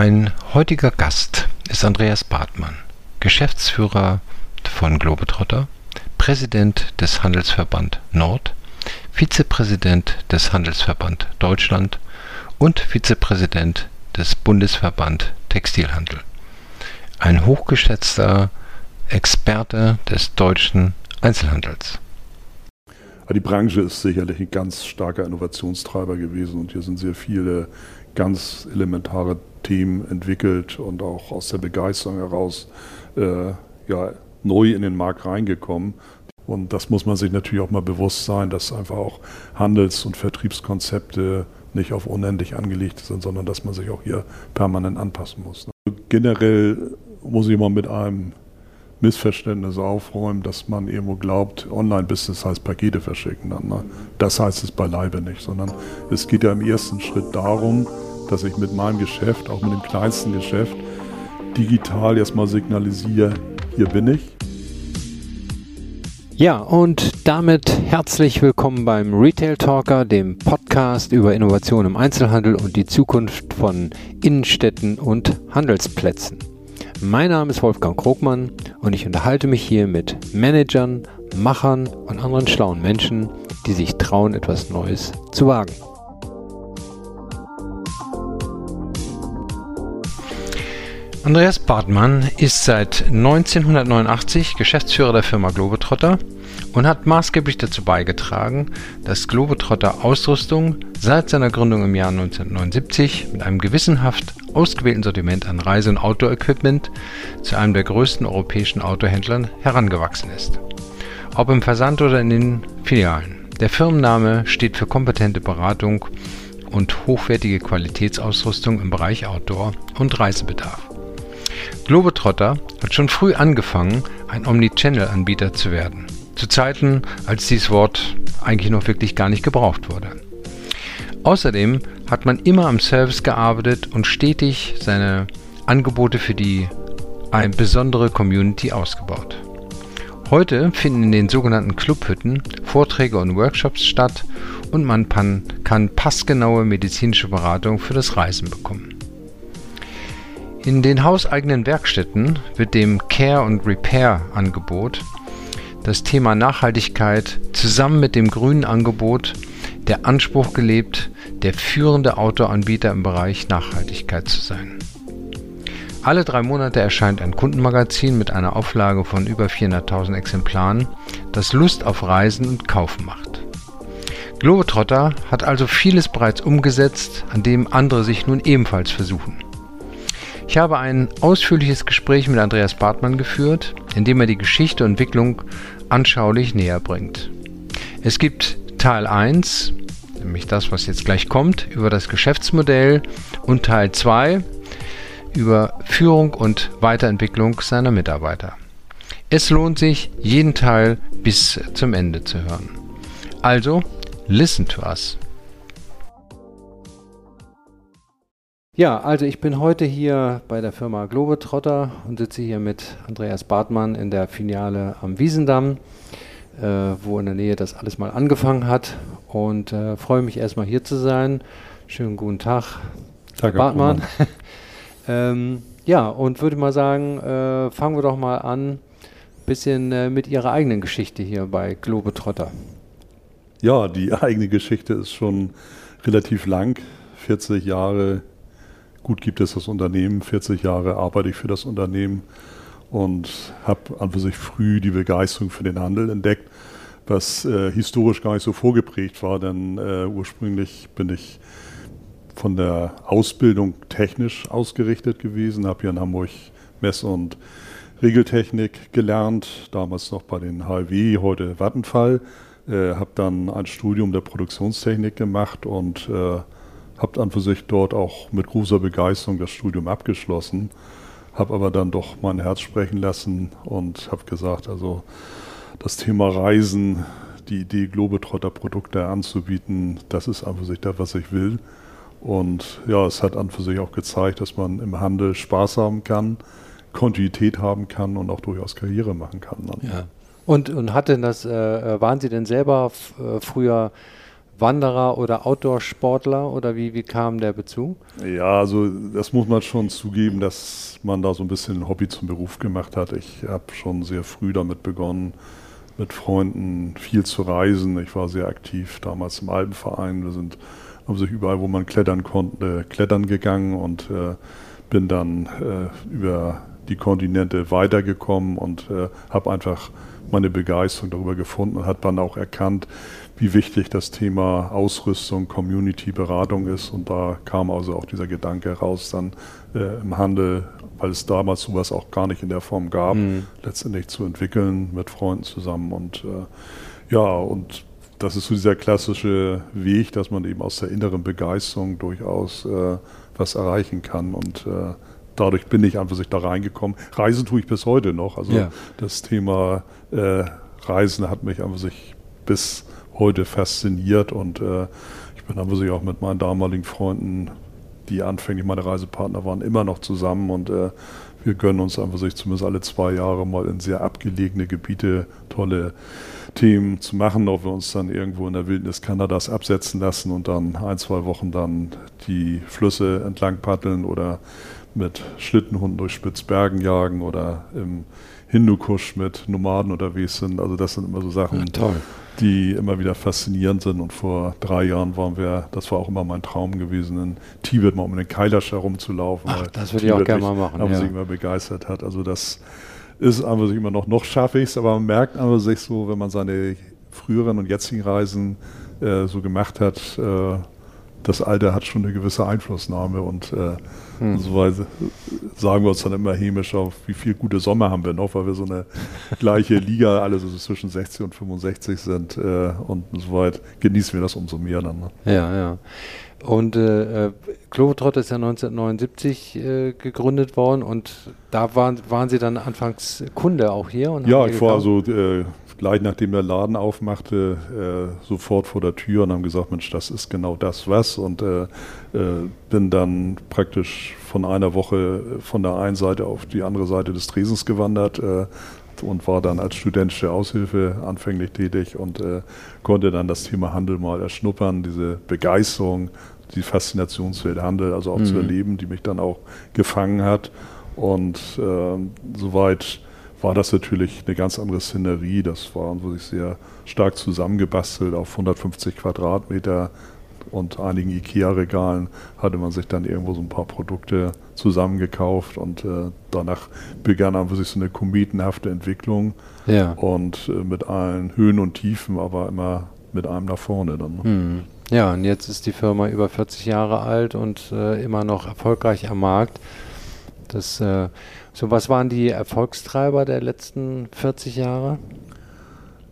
Mein heutiger Gast ist Andreas Bartmann, Geschäftsführer von Globetrotter, Präsident des Handelsverband Nord, Vizepräsident des Handelsverband Deutschland und Vizepräsident des Bundesverband Textilhandel. Ein hochgeschätzter Experte des deutschen Einzelhandels. Die Branche ist sicherlich ein ganz starker Innovationstreiber gewesen und hier sind sehr viele ganz elementare Themen entwickelt und auch aus der Begeisterung heraus äh, ja, neu in den Markt reingekommen. Und das muss man sich natürlich auch mal bewusst sein, dass einfach auch Handels- und Vertriebskonzepte nicht auf unendlich angelegt sind, sondern dass man sich auch hier permanent anpassen muss. Generell muss ich mal mit einem Missverständnis aufräumen, dass man irgendwo glaubt, Online-Business heißt Pakete verschicken. Ne? Das heißt es beileibe nicht, sondern es geht ja im ersten Schritt darum, dass ich mit meinem Geschäft, auch mit dem kleinsten Geschäft, digital erstmal signalisiere, hier bin ich. Ja, und damit herzlich willkommen beim Retail Talker, dem Podcast über Innovation im Einzelhandel und die Zukunft von Innenstädten und Handelsplätzen. Mein Name ist Wolfgang Krogmann und ich unterhalte mich hier mit Managern, Machern und anderen schlauen Menschen, die sich trauen, etwas Neues zu wagen. Andreas Bartmann ist seit 1989 Geschäftsführer der Firma Globetrotter und hat maßgeblich dazu beigetragen, dass Globetrotter Ausrüstung seit seiner Gründung im Jahr 1979 mit einem gewissenhaft ausgewählten Sortiment an Reise- und Outdoor-Equipment zu einem der größten europäischen Autohändlern herangewachsen ist. Ob im Versand oder in den Filialen. Der Firmenname steht für kompetente Beratung und hochwertige Qualitätsausrüstung im Bereich Outdoor und Reisebedarf. Globetrotter hat schon früh angefangen, ein Omnichannel-Anbieter zu werden. Zu Zeiten, als dieses Wort eigentlich noch wirklich gar nicht gebraucht wurde. Außerdem hat man immer am Service gearbeitet und stetig seine Angebote für die eine besondere Community ausgebaut. Heute finden in den sogenannten Clubhütten Vorträge und Workshops statt und man kann passgenaue medizinische Beratung für das Reisen bekommen. In den hauseigenen Werkstätten wird dem Care- und Repair-Angebot das Thema Nachhaltigkeit zusammen mit dem grünen Angebot der Anspruch gelebt, der führende Autoanbieter im Bereich Nachhaltigkeit zu sein. Alle drei Monate erscheint ein Kundenmagazin mit einer Auflage von über 400.000 Exemplaren, das Lust auf Reisen und Kaufen macht. Globetrotter hat also vieles bereits umgesetzt, an dem andere sich nun ebenfalls versuchen. Ich habe ein ausführliches Gespräch mit Andreas Bartmann geführt, in dem er die Geschichte und Entwicklung anschaulich näher bringt. Es gibt Teil 1, nämlich das, was jetzt gleich kommt, über das Geschäftsmodell und Teil 2 über Führung und Weiterentwicklung seiner Mitarbeiter. Es lohnt sich, jeden Teil bis zum Ende zu hören. Also, listen to us. Ja, also ich bin heute hier bei der Firma Globetrotter und sitze hier mit Andreas Bartmann in der Filiale am Wiesendamm, wo in der Nähe das alles mal angefangen hat. Und äh, freue mich erstmal hier zu sein. Schönen guten Tag, Danke, Bartmann. ähm, ja, und würde mal sagen, äh, fangen wir doch mal an, ein bisschen äh, mit Ihrer eigenen Geschichte hier bei Globetrotter. Ja, die eigene Geschichte ist schon relativ lang. 40 Jahre gut gibt es das Unternehmen. 40 Jahre arbeite ich für das Unternehmen und habe an für sich früh die Begeisterung für den Handel entdeckt, was äh, historisch gar nicht so vorgeprägt war, denn äh, ursprünglich bin ich von der Ausbildung technisch ausgerichtet gewesen, habe hier in Hamburg Mess- und Regeltechnik gelernt, damals noch bei den HW, heute Vattenfall, äh, habe dann ein Studium der Produktionstechnik gemacht und äh, habe an für sich dort auch mit großer Begeisterung das Studium abgeschlossen, habe aber dann doch mein Herz sprechen lassen und habe gesagt, also das Thema Reisen, die Idee, Globetrotter Produkte anzubieten, das ist an für sich das, was ich will. Und ja, es hat an für sich auch gezeigt, dass man im Handel Spaß haben kann, Kontinuität haben kann und auch durchaus Karriere machen kann. Dann. Ja. Und, und hat denn das, äh, waren Sie denn selber äh, früher Wanderer oder Outdoor-Sportler oder wie, wie kam der Bezug? Ja, also das muss man schon zugeben, dass man da so ein bisschen ein Hobby zum Beruf gemacht hat. Ich habe schon sehr früh damit begonnen, mit Freunden viel zu reisen. Ich war sehr aktiv damals im Alpenverein. Wir sind haben sich überall, wo man klettern konnte, klettern gegangen und äh, bin dann äh, über die Kontinente weitergekommen und äh, habe einfach meine Begeisterung darüber gefunden und hat dann auch erkannt, wie wichtig das Thema Ausrüstung, Community, Beratung ist. Und da kam also auch dieser Gedanke raus, dann äh, im Handel, weil es damals sowas auch gar nicht in der Form gab, mhm. letztendlich zu entwickeln mit Freunden zusammen. Und äh, ja, und das ist so dieser klassische Weg, dass man eben aus der inneren Begeisterung durchaus äh, was erreichen kann. Und äh, dadurch bin ich einfach sich da reingekommen. Reisen tue ich bis heute noch. Also ja. das Thema äh, Reisen hat mich einfach sich bis heute fasziniert und äh, ich bin einfach sich auch mit meinen damaligen Freunden, die anfänglich meine Reisepartner waren, immer noch zusammen und äh, wir gönnen uns einfach sich zumindest alle zwei Jahre mal in sehr abgelegene Gebiete tolle Themen zu machen, ob wir uns dann irgendwo in der Wildnis Kanadas absetzen lassen und dann ein, zwei Wochen dann die Flüsse entlang paddeln oder mit Schlittenhunden durch Spitzbergen jagen oder im Hindukusch mit Nomaden unterwegs sind. Also das sind immer so Sachen, ja, die immer wieder faszinierend sind. Und vor drei Jahren waren wir, das war auch immer mein Traum gewesen, in Tibet mal um den Kailash herumzulaufen. Ach, das würde ich auch gerne mal machen. Aber ja. sich immer begeistert hat. Also das ist einfach sich immer noch, noch schaffe ich es, aber man merkt einfach sich so, wenn man seine früheren und jetzigen Reisen äh, so gemacht hat, äh, das Alter hat schon eine gewisse Einflussnahme und äh, hm. so weit sagen wir uns dann immer hämisch auf, wie viel gute Sommer haben wir noch, weil wir so eine gleiche Liga, alle so zwischen 60 und 65 sind äh, und soweit genießen wir das umso mehr dann. Ne? Ja, ja. Und äh, Globetrot ist ja 1979 äh, gegründet worden und da waren, waren Sie dann anfangs Kunde auch hier? ja, ich war also äh, gleich nachdem der Laden aufmachte, äh, sofort vor der Tür und haben gesagt, Mensch, das ist genau das was und äh, äh, bin dann praktisch von einer Woche von der einen Seite auf die andere Seite des Tresens gewandert und war dann als studentische Aushilfe anfänglich tätig und äh, konnte dann das Thema Handel mal erschnuppern, diese Begeisterung, die Faszinationswelt Handel, also auch mhm. zu erleben, die mich dann auch gefangen hat. Und äh, soweit war das natürlich eine ganz andere Szenerie. Das war wirklich sehr stark zusammengebastelt auf 150 Quadratmeter und einigen IKEA-Regalen hatte man sich dann irgendwo so ein paar Produkte zusammengekauft und äh, danach begann dann wirklich so eine kometenhafte Entwicklung ja. und äh, mit allen Höhen und Tiefen, aber immer mit einem nach vorne dann. Ne? Hm. Ja, und jetzt ist die Firma über 40 Jahre alt und äh, immer noch erfolgreich am Markt. Das äh, so, was waren die Erfolgstreiber der letzten 40 Jahre?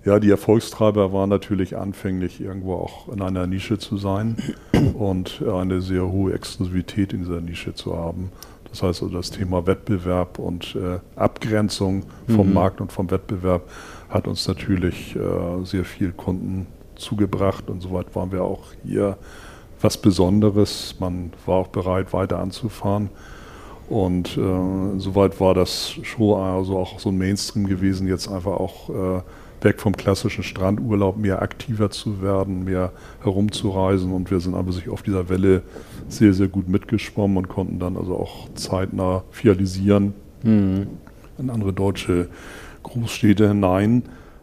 Ja, die Erfolgstreiber waren natürlich anfänglich irgendwo auch in einer Nische zu sein und eine sehr hohe Exklusivität in dieser Nische zu haben. Das heißt also das Thema Wettbewerb und äh, Abgrenzung vom mhm. Markt und vom Wettbewerb hat uns natürlich äh, sehr viel Kunden zugebracht und soweit waren wir auch hier was Besonderes. Man war auch bereit, weiter anzufahren. Und äh, soweit war das schon also auch so ein Mainstream gewesen, jetzt einfach auch äh, weg vom klassischen Strandurlaub mehr aktiver zu werden, mehr herumzureisen. Und wir sind aber sich auf dieser Welle sehr, sehr gut mitgeschwommen und konnten dann also auch zeitnah fialisieren mhm. in andere deutsche Großstädte hinein.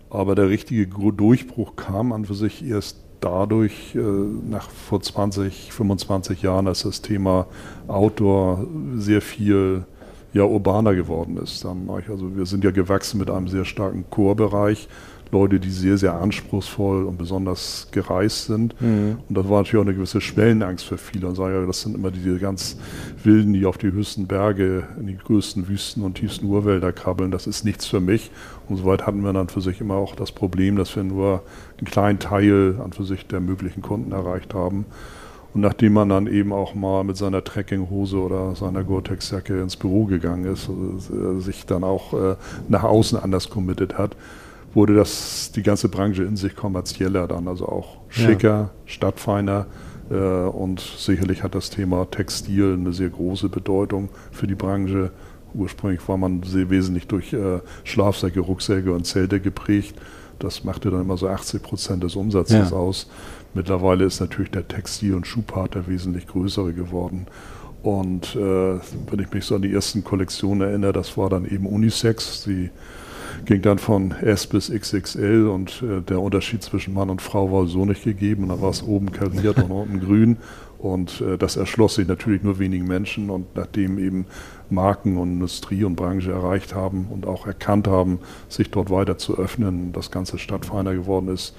Aber der richtige Durchbruch kam an für sich erst dadurch, äh, nach vor 20, 25 Jahren, dass das Thema Outdoor sehr viel ja, urbaner geworden ist. Also wir sind ja gewachsen mit einem sehr starken Chorbereich. Leute, die sehr, sehr anspruchsvoll und besonders gereist sind. Mhm. Und das war natürlich auch eine gewisse Schwellenangst für viele. Und sagen, ja, das sind immer diese ganz Wilden, die auf die höchsten Berge, in die größten Wüsten und tiefsten Urwälder krabbeln. Das ist nichts für mich. Und soweit hatten wir dann für sich immer auch das Problem, dass wir nur einen kleinen Teil an für sich der möglichen Kunden erreicht haben. Und nachdem man dann eben auch mal mit seiner Trekkinghose oder seiner Gore-Tex-Jacke ins Büro gegangen ist, also sich dann auch äh, nach außen anders committed hat, wurde das die ganze Branche in sich kommerzieller dann, also auch schicker, ja. stadtfeiner. Äh, und sicherlich hat das Thema Textil eine sehr große Bedeutung für die Branche. Ursprünglich war man sehr wesentlich durch äh, Schlafsäcke, Rucksäcke und Zelte geprägt. Das machte dann immer so 80 Prozent des Umsatzes ja. aus. Mittlerweile ist natürlich der Textil- und Schuhpart der wesentlich größere geworden. Und äh, wenn ich mich so an die ersten Kollektionen erinnere, das war dann eben Unisex. Die ging dann von S bis XXL und äh, der Unterschied zwischen Mann und Frau war so nicht gegeben. Und da war es oben kariert und unten grün. Und äh, das erschloss sich natürlich nur wenigen Menschen. Und nachdem eben Marken und Industrie und Branche erreicht haben und auch erkannt haben, sich dort weiter zu öffnen, das Ganze stadtfeiner geworden ist,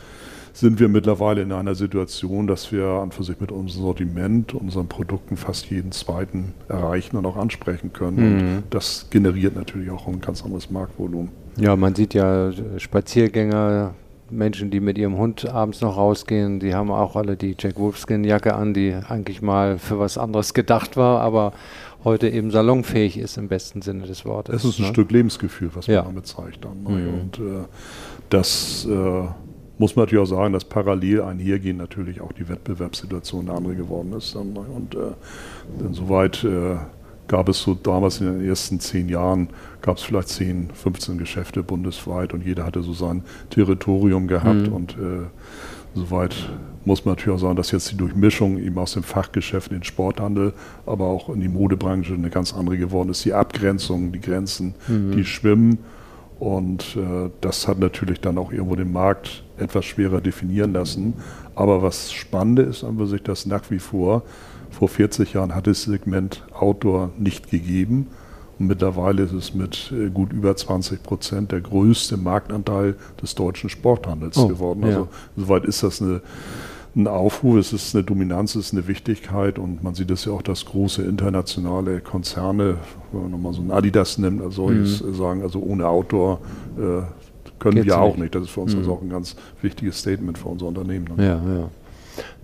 sind wir mittlerweile in einer Situation, dass wir an für sich mit unserem Sortiment, unseren Produkten fast jeden zweiten erreichen und auch ansprechen können. Mhm. Und das generiert natürlich auch ein ganz anderes Marktvolumen. Ja, man sieht ja Spaziergänger, Menschen, die mit ihrem Hund abends noch rausgehen, die haben auch alle die Jack Wolfskin-Jacke an, die eigentlich mal für was anderes gedacht war, aber heute eben salonfähig ist im besten Sinne des Wortes. Es ist ein ne? Stück Lebensgefühl, was man damit zeigt. Dann, ne? mhm. Und äh, das äh, muss man natürlich auch sagen, dass parallel einhergehen natürlich auch die Wettbewerbssituation eine andere geworden ist. Und äh, insoweit äh, gab es so damals in den ersten zehn Jahren, gab es vielleicht 10, 15 Geschäfte bundesweit und jeder hatte so sein Territorium gehabt mhm. und äh, soweit muss man natürlich auch sagen, dass jetzt die Durchmischung eben aus dem Fachgeschäft in den Sporthandel, aber auch in die Modebranche eine ganz andere geworden ist. Die Abgrenzung, die Grenzen, mhm. die schwimmen und äh, das hat natürlich dann auch irgendwo den Markt etwas schwerer definieren lassen. Aber was Spannende ist an sich, dass nach wie vor, vor 40 Jahren hat es Segment Outdoor nicht gegeben. Und mittlerweile ist es mit äh, gut über 20 Prozent der größte Marktanteil des deutschen Sporthandels oh, geworden. Also ja. soweit ist das eine ein Aufruf, es ist eine Dominanz, es ist eine Wichtigkeit und man sieht es ja auch, dass große internationale Konzerne, wenn man nochmal so ein Adidas nimmt, also mhm. sagen, also ohne Outdoor äh, können Geht's wir auch nicht. nicht. Das ist für uns mhm. also auch ein ganz wichtiges Statement für unser Unternehmen. Ne? Ja, ja.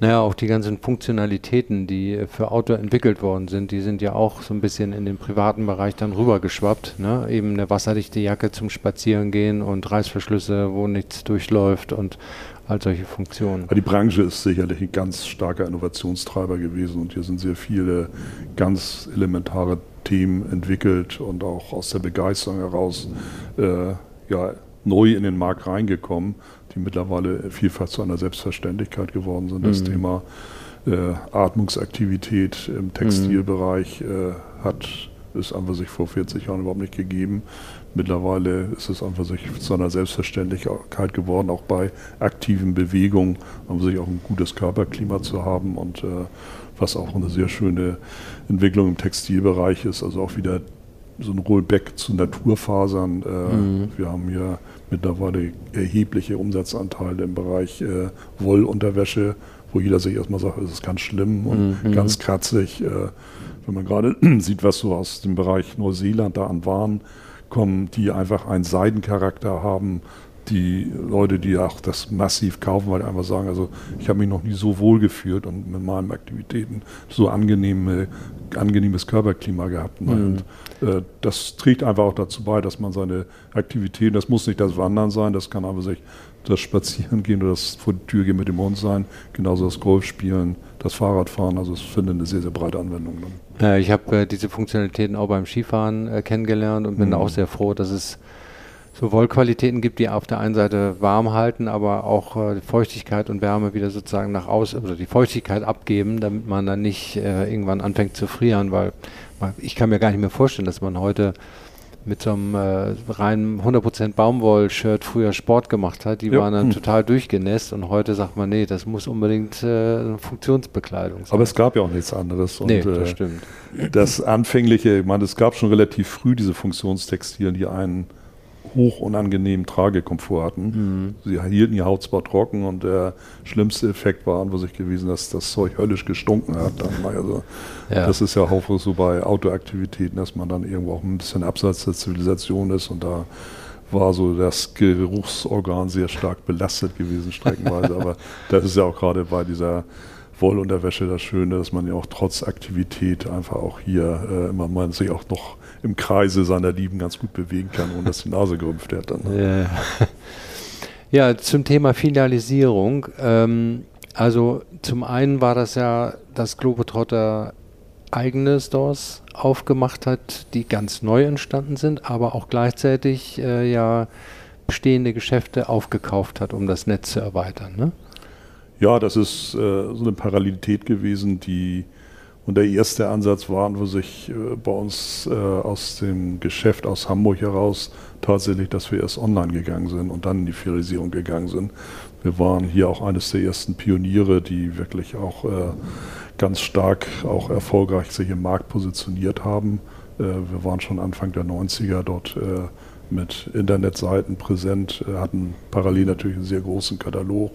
Naja, auch die ganzen Funktionalitäten, die für Outdoor entwickelt worden sind, die sind ja auch so ein bisschen in den privaten Bereich dann rübergeschwappt. Ne? Eben eine wasserdichte Jacke zum Spazierengehen und Reißverschlüsse, wo nichts durchläuft und all solche Funktionen. die Branche ist sicherlich ein ganz starker Innovationstreiber gewesen und hier sind sehr viele ganz elementare Themen entwickelt und auch aus der Begeisterung heraus äh, ja, neu in den Markt reingekommen, die mittlerweile vielfach zu einer Selbstverständlichkeit geworden sind. Das mhm. Thema äh, Atmungsaktivität im Textilbereich äh, hat es einfach sich vor 40 Jahren überhaupt nicht gegeben. Mittlerweile ist es einfach sich zu einer Selbstverständlichkeit geworden, auch bei aktiven Bewegungen, um sich auch ein gutes Körperklima zu haben und äh, was auch eine sehr schöne Entwicklung im Textilbereich ist, also auch wieder so ein Rollback zu Naturfasern. Äh, mhm. Wir haben hier mittlerweile erhebliche Umsatzanteile im Bereich äh, Wollunterwäsche, wo jeder sich erstmal sagt, es ist ganz schlimm und mhm. ganz kratzig. Äh, wenn man gerade sieht, was so aus dem Bereich Neuseeland da an Waren kommen, die einfach einen Seidencharakter haben, die Leute, die auch das massiv kaufen, weil die einfach sagen, also ich habe mich noch nie so wohl gefühlt und mit meinen Aktivitäten so angenehme, angenehmes Körperklima gehabt. Mhm. Und äh, das trägt einfach auch dazu bei, dass man seine Aktivitäten, das muss nicht das Wandern sein, das kann aber sich das Spazierengehen oder das vor die Tür gehen mit dem Hund sein, genauso das Golfspielen, das Fahrradfahren, also es findet eine sehr, sehr breite Anwendung. Ja, ich habe äh, diese Funktionalitäten auch beim Skifahren äh, kennengelernt und bin mhm. auch sehr froh, dass es so Wollqualitäten gibt, die auf der einen Seite warm halten, aber auch äh, Feuchtigkeit und Wärme wieder sozusagen nach außen oder die Feuchtigkeit abgeben, damit man dann nicht äh, irgendwann anfängt zu frieren, weil man, ich kann mir gar nicht mehr vorstellen, dass man heute mit so einem äh, reinen 100% Baumwoll-Shirt früher Sport gemacht hat. Die ja. waren dann hm. total durchgenässt und heute sagt man, nee, das muss unbedingt äh, eine Funktionsbekleidung sein. Aber es gab ja auch nichts anderes. Und, nee, das äh, stimmt. Das anfängliche, ich meine, es gab schon relativ früh diese Funktionstextilien, die einen hoch unangenehmen Tragekomfort hatten. Mhm. Sie hielten die Haut zwar trocken und der schlimmste Effekt war an sich gewesen, dass das Zeug höllisch gestunken hat. Also, ja. Das ist ja auch so bei Autoaktivitäten, dass man dann irgendwo auch ein bisschen abseits der Zivilisation ist und da war so das Geruchsorgan sehr stark belastet gewesen, streckenweise. Aber das ist ja auch gerade bei dieser Wollunterwäsche das Schöne, dass man ja auch trotz Aktivität einfach auch hier äh, immer man sich auch noch im Kreise seiner Lieben ganz gut bewegen kann, ohne dass die Nase gerümpft wird. Dann, ne? ja. ja. zum Thema Finalisierung. Ähm, also zum einen war das ja, dass Globetrotter eigene Stores aufgemacht hat, die ganz neu entstanden sind, aber auch gleichzeitig äh, ja bestehende Geschäfte aufgekauft hat, um das Netz zu erweitern. Ne? Ja, das ist äh, so eine Parallelität gewesen, die und der erste Ansatz war, wo sich äh, bei uns äh, aus dem Geschäft aus Hamburg heraus tatsächlich, dass wir erst online gegangen sind und dann in die Fierisierung gegangen sind. Wir waren hier auch eines der ersten Pioniere, die wirklich auch äh, ganz stark, auch erfolgreich sich im Markt positioniert haben. Äh, wir waren schon Anfang der 90er dort äh, mit Internetseiten präsent, hatten parallel natürlich einen sehr großen Katalog,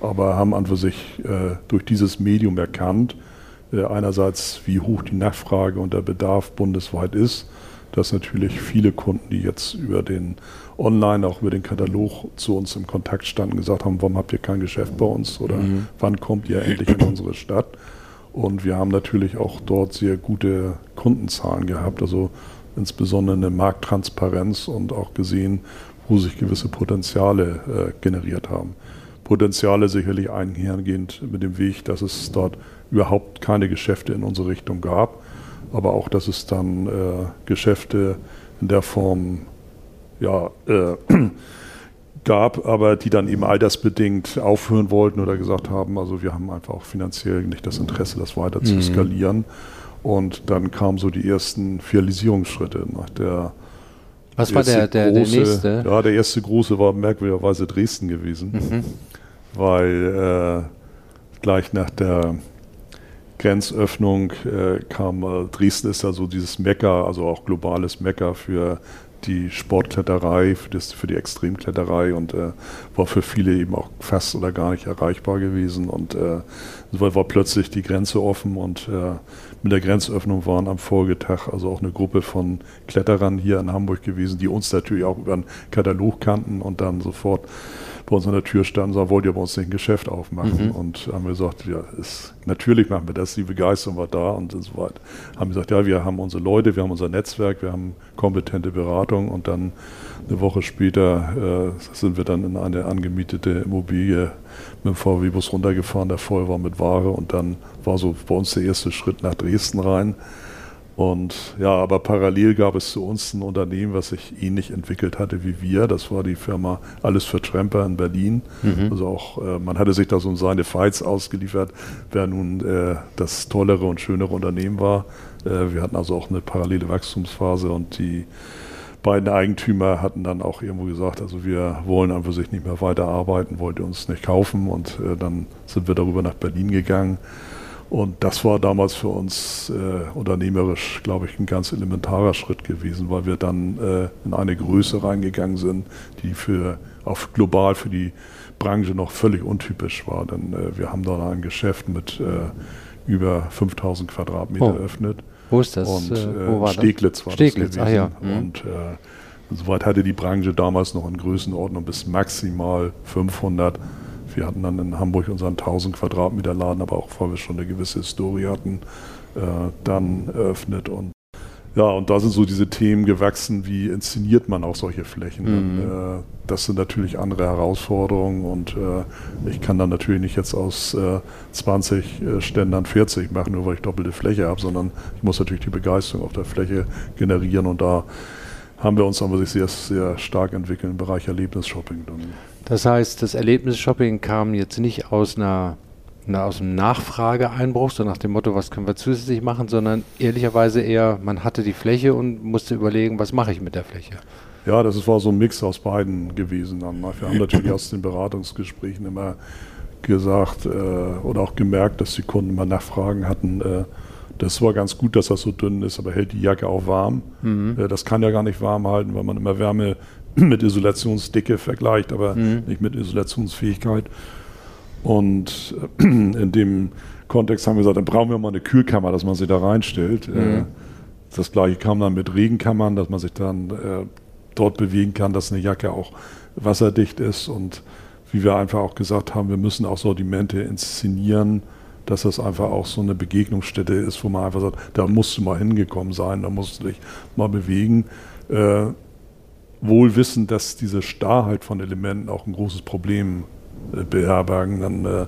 aber haben an für sich durch dieses Medium erkannt, einerseits wie hoch die Nachfrage und der Bedarf bundesweit ist, dass natürlich viele Kunden, die jetzt über den Online, auch über den Katalog zu uns im Kontakt standen, gesagt haben, warum habt ihr kein Geschäft bei uns oder mhm. wann kommt ihr endlich in unsere Stadt? Und wir haben natürlich auch dort sehr gute Kundenzahlen gehabt, also insbesondere eine Markttransparenz und auch gesehen, wo sich gewisse Potenziale äh, generiert haben. Potenziale sicherlich einhergehend mit dem Weg, dass es dort überhaupt keine Geschäfte in unsere Richtung gab, aber auch, dass es dann äh, Geschäfte in der Form ja, äh, gab, aber die dann eben altersbedingt aufhören wollten oder gesagt haben, also wir haben einfach auch finanziell nicht das Interesse, das weiter mhm. zu skalieren. Und dann kamen so die ersten Filialisierungsschritte nach der was war der, der, große, der nächste? Ja, der erste große war merkwürdigerweise Dresden gewesen, mhm. Weil äh, gleich nach der Grenzöffnung äh, kam Dresden ist da so dieses Mekka, also auch globales Mekka für die Sportkletterei, für, das, für die Extremkletterei und äh, war für viele eben auch fast oder gar nicht erreichbar gewesen. Und äh, so war plötzlich die Grenze offen und äh, mit der Grenzöffnung waren am Folgetag also auch eine Gruppe von Kletterern hier in Hamburg gewesen, die uns natürlich auch über den Katalog kannten und dann sofort bei uns an der Tür standen und sagten, wollt ihr bei uns nicht ein Geschäft aufmachen? Mhm. Und haben wir gesagt, ja, ist, natürlich machen wir das, die Begeisterung war da und so weiter. Haben gesagt, ja, wir haben unsere Leute, wir haben unser Netzwerk, wir haben kompetente Beratung und dann eine Woche später äh, sind wir dann in eine angemietete Immobilie mit dem VW-Bus runtergefahren, der voll war mit Ware und dann war so bei uns der erste Schritt nach Dresden rein. Und ja, aber parallel gab es zu uns ein Unternehmen, was sich ähnlich entwickelt hatte wie wir. Das war die Firma Alles für Tramper in Berlin. Mhm. Also auch, äh, man hatte sich da so seine Fights ausgeliefert, wer nun äh, das tollere und schönere Unternehmen war. Äh, wir hatten also auch eine parallele Wachstumsphase und die beiden Eigentümer hatten dann auch irgendwo gesagt, also wir wollen einfach sich nicht mehr weiter arbeiten, wollte uns nicht kaufen und äh, dann sind wir darüber nach Berlin gegangen. Und das war damals für uns äh, unternehmerisch, glaube ich, ein ganz elementarer Schritt gewesen, weil wir dann äh, in eine Größe reingegangen sind, die für auch global für die Branche noch völlig untypisch war. Denn äh, wir haben da ein Geschäft mit äh, über 5000 Quadratmeter oh. eröffnet. Wo ist das? Und äh, wo war Steglitz das? war Steglitz, das gewesen. Ah, ja. mhm. Und äh, soweit hatte die Branche damals noch in Größenordnung bis maximal 500 wir hatten dann in Hamburg unseren 1000 Quadratmeter Laden, aber auch weil wir schon eine gewisse Historie hatten, äh, dann eröffnet. Und ja, und da sind so diese Themen gewachsen, wie inszeniert man auch solche Flächen. Mhm. Äh, das sind natürlich andere Herausforderungen und äh, ich kann dann natürlich nicht jetzt aus äh, 20 äh, Ständern 40 machen, nur weil ich doppelte Fläche habe, sondern ich muss natürlich die Begeisterung auf der Fläche generieren und da haben wir uns aber sich sehr, sehr stark entwickelt im Bereich Erlebnisshopping. Das heißt, das Erlebnisshopping kam jetzt nicht aus einer aus einem Nachfrageeinbruch, so nach dem Motto, was können wir zusätzlich machen, sondern ehrlicherweise eher, man hatte die Fläche und musste überlegen, was mache ich mit der Fläche. Ja, das war so ein Mix aus beiden gewesen. Wir haben natürlich aus den Beratungsgesprächen immer gesagt äh, oder auch gemerkt, dass die Kunden immer Nachfragen hatten, äh, das war ganz gut, dass das so dünn ist, aber hält die Jacke auch warm. Mhm. Äh, das kann ja gar nicht warm halten, weil man immer Wärme mit Isolationsdicke vergleicht, aber mhm. nicht mit Isolationsfähigkeit. Und äh, in dem Kontext haben wir gesagt, dann brauchen wir mal eine Kühlkammer, dass man sie da reinstellt. Äh, mhm. Das gleiche kam dann mit Regenkammern, dass man sich dann dort bewegen kann, dass eine Jacke auch wasserdicht ist. Und wie wir einfach auch gesagt haben, wir müssen auch Sortimente inszenieren, dass das einfach auch so eine Begegnungsstätte ist, wo man einfach sagt, da musst du mal hingekommen sein, da musst du dich mal bewegen. Äh, wohl wissend, dass diese Starrheit von Elementen auch ein großes Problem äh, beherbergen. Dann, äh,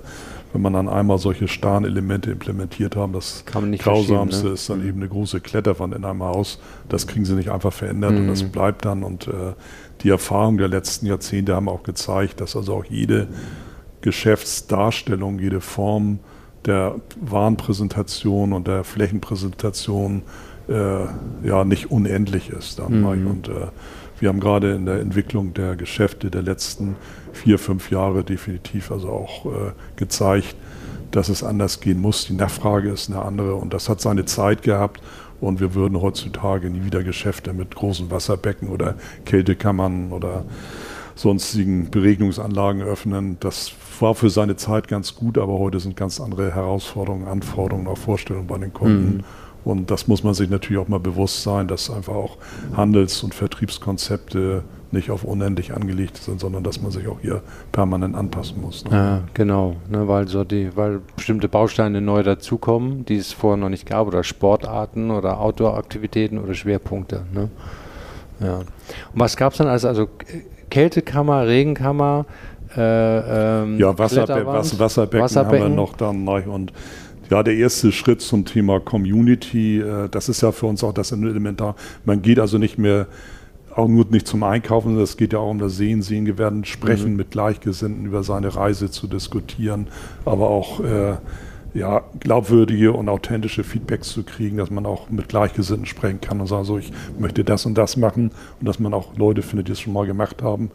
wenn man dann einmal solche starren Elemente implementiert haben, das Grausamste ne? ist dann mhm. eben eine große Kletterwand in einem Haus. Das kriegen sie nicht einfach verändert mhm. und das mhm. bleibt dann. Und äh, die Erfahrungen der letzten Jahrzehnte haben auch gezeigt, dass also auch jede Geschäftsdarstellung, jede Form der Warenpräsentation und der Flächenpräsentation äh, ja nicht unendlich ist. Mhm. Und äh, wir haben gerade in der Entwicklung der Geschäfte der letzten vier, fünf Jahre definitiv also auch äh, gezeigt, dass es anders gehen muss. Die Nachfrage ist eine andere und das hat seine Zeit gehabt. Und wir würden heutzutage nie wieder Geschäfte mit großen Wasserbecken oder Kältekammern oder sonstigen Beregnungsanlagen öffnen. Das war für seine Zeit ganz gut, aber heute sind ganz andere Herausforderungen, Anforderungen, auch Vorstellungen bei den Kunden. Mhm. Und das muss man sich natürlich auch mal bewusst sein, dass einfach auch Handels- und Vertriebskonzepte nicht auf unendlich angelegt sind, sondern dass man sich auch hier permanent anpassen muss. Ne? Ja, genau, ne, weil so die, weil bestimmte Bausteine neu dazukommen, die es vorher noch nicht gab, oder Sportarten oder Outdoor-Aktivitäten oder Schwerpunkte. Ne? Ja. Und was gab es dann also, also Kältekammer, Regenkammer, äh, ähm, ja, Wasserbe Was Wasserbecken, Wasserbecken, haben wir noch dann neu und ja, der erste Schritt zum Thema Community, äh, das ist ja für uns auch das Elementar. Man geht also nicht mehr auch nur nicht zum Einkaufen, sondern es geht ja auch um das Sehen, Sehen, werden sprechen mhm. mit Gleichgesinnten über seine Reise zu diskutieren, aber auch äh, ja, glaubwürdige und authentische Feedbacks zu kriegen, dass man auch mit Gleichgesinnten sprechen kann und sagen, so, ich möchte das und das machen und dass man auch Leute findet, die es schon mal gemacht haben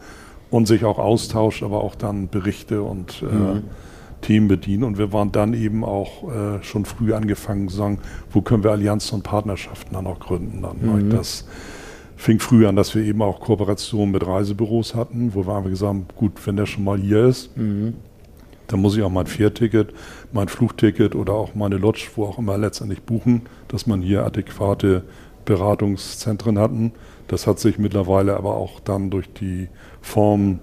und sich auch austauscht, aber auch dann Berichte und äh, mhm. Themen bedienen. Und wir waren dann eben auch äh, schon früh angefangen zu sagen, wo können wir Allianzen und Partnerschaften dann auch gründen. Dann, mhm. Das fing früh an, dass wir eben auch Kooperationen mit Reisebüros hatten, wo wir einfach gesagt haben, gut, wenn der schon mal hier ist, mhm. dann muss ich auch mein Fährticket, mein Flugticket oder auch meine Lodge, wo auch immer letztendlich buchen, dass man hier adäquate Beratungszentren hatten. Das hat sich mittlerweile aber auch dann durch die Form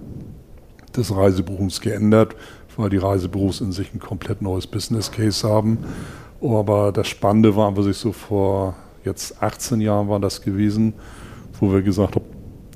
des Reisebuchens geändert, weil die Reisebüros in sich ein komplett neues Business Case haben. Aber das Spannende war, was ich so vor jetzt 18 Jahren war das gewesen, wo wir gesagt haben,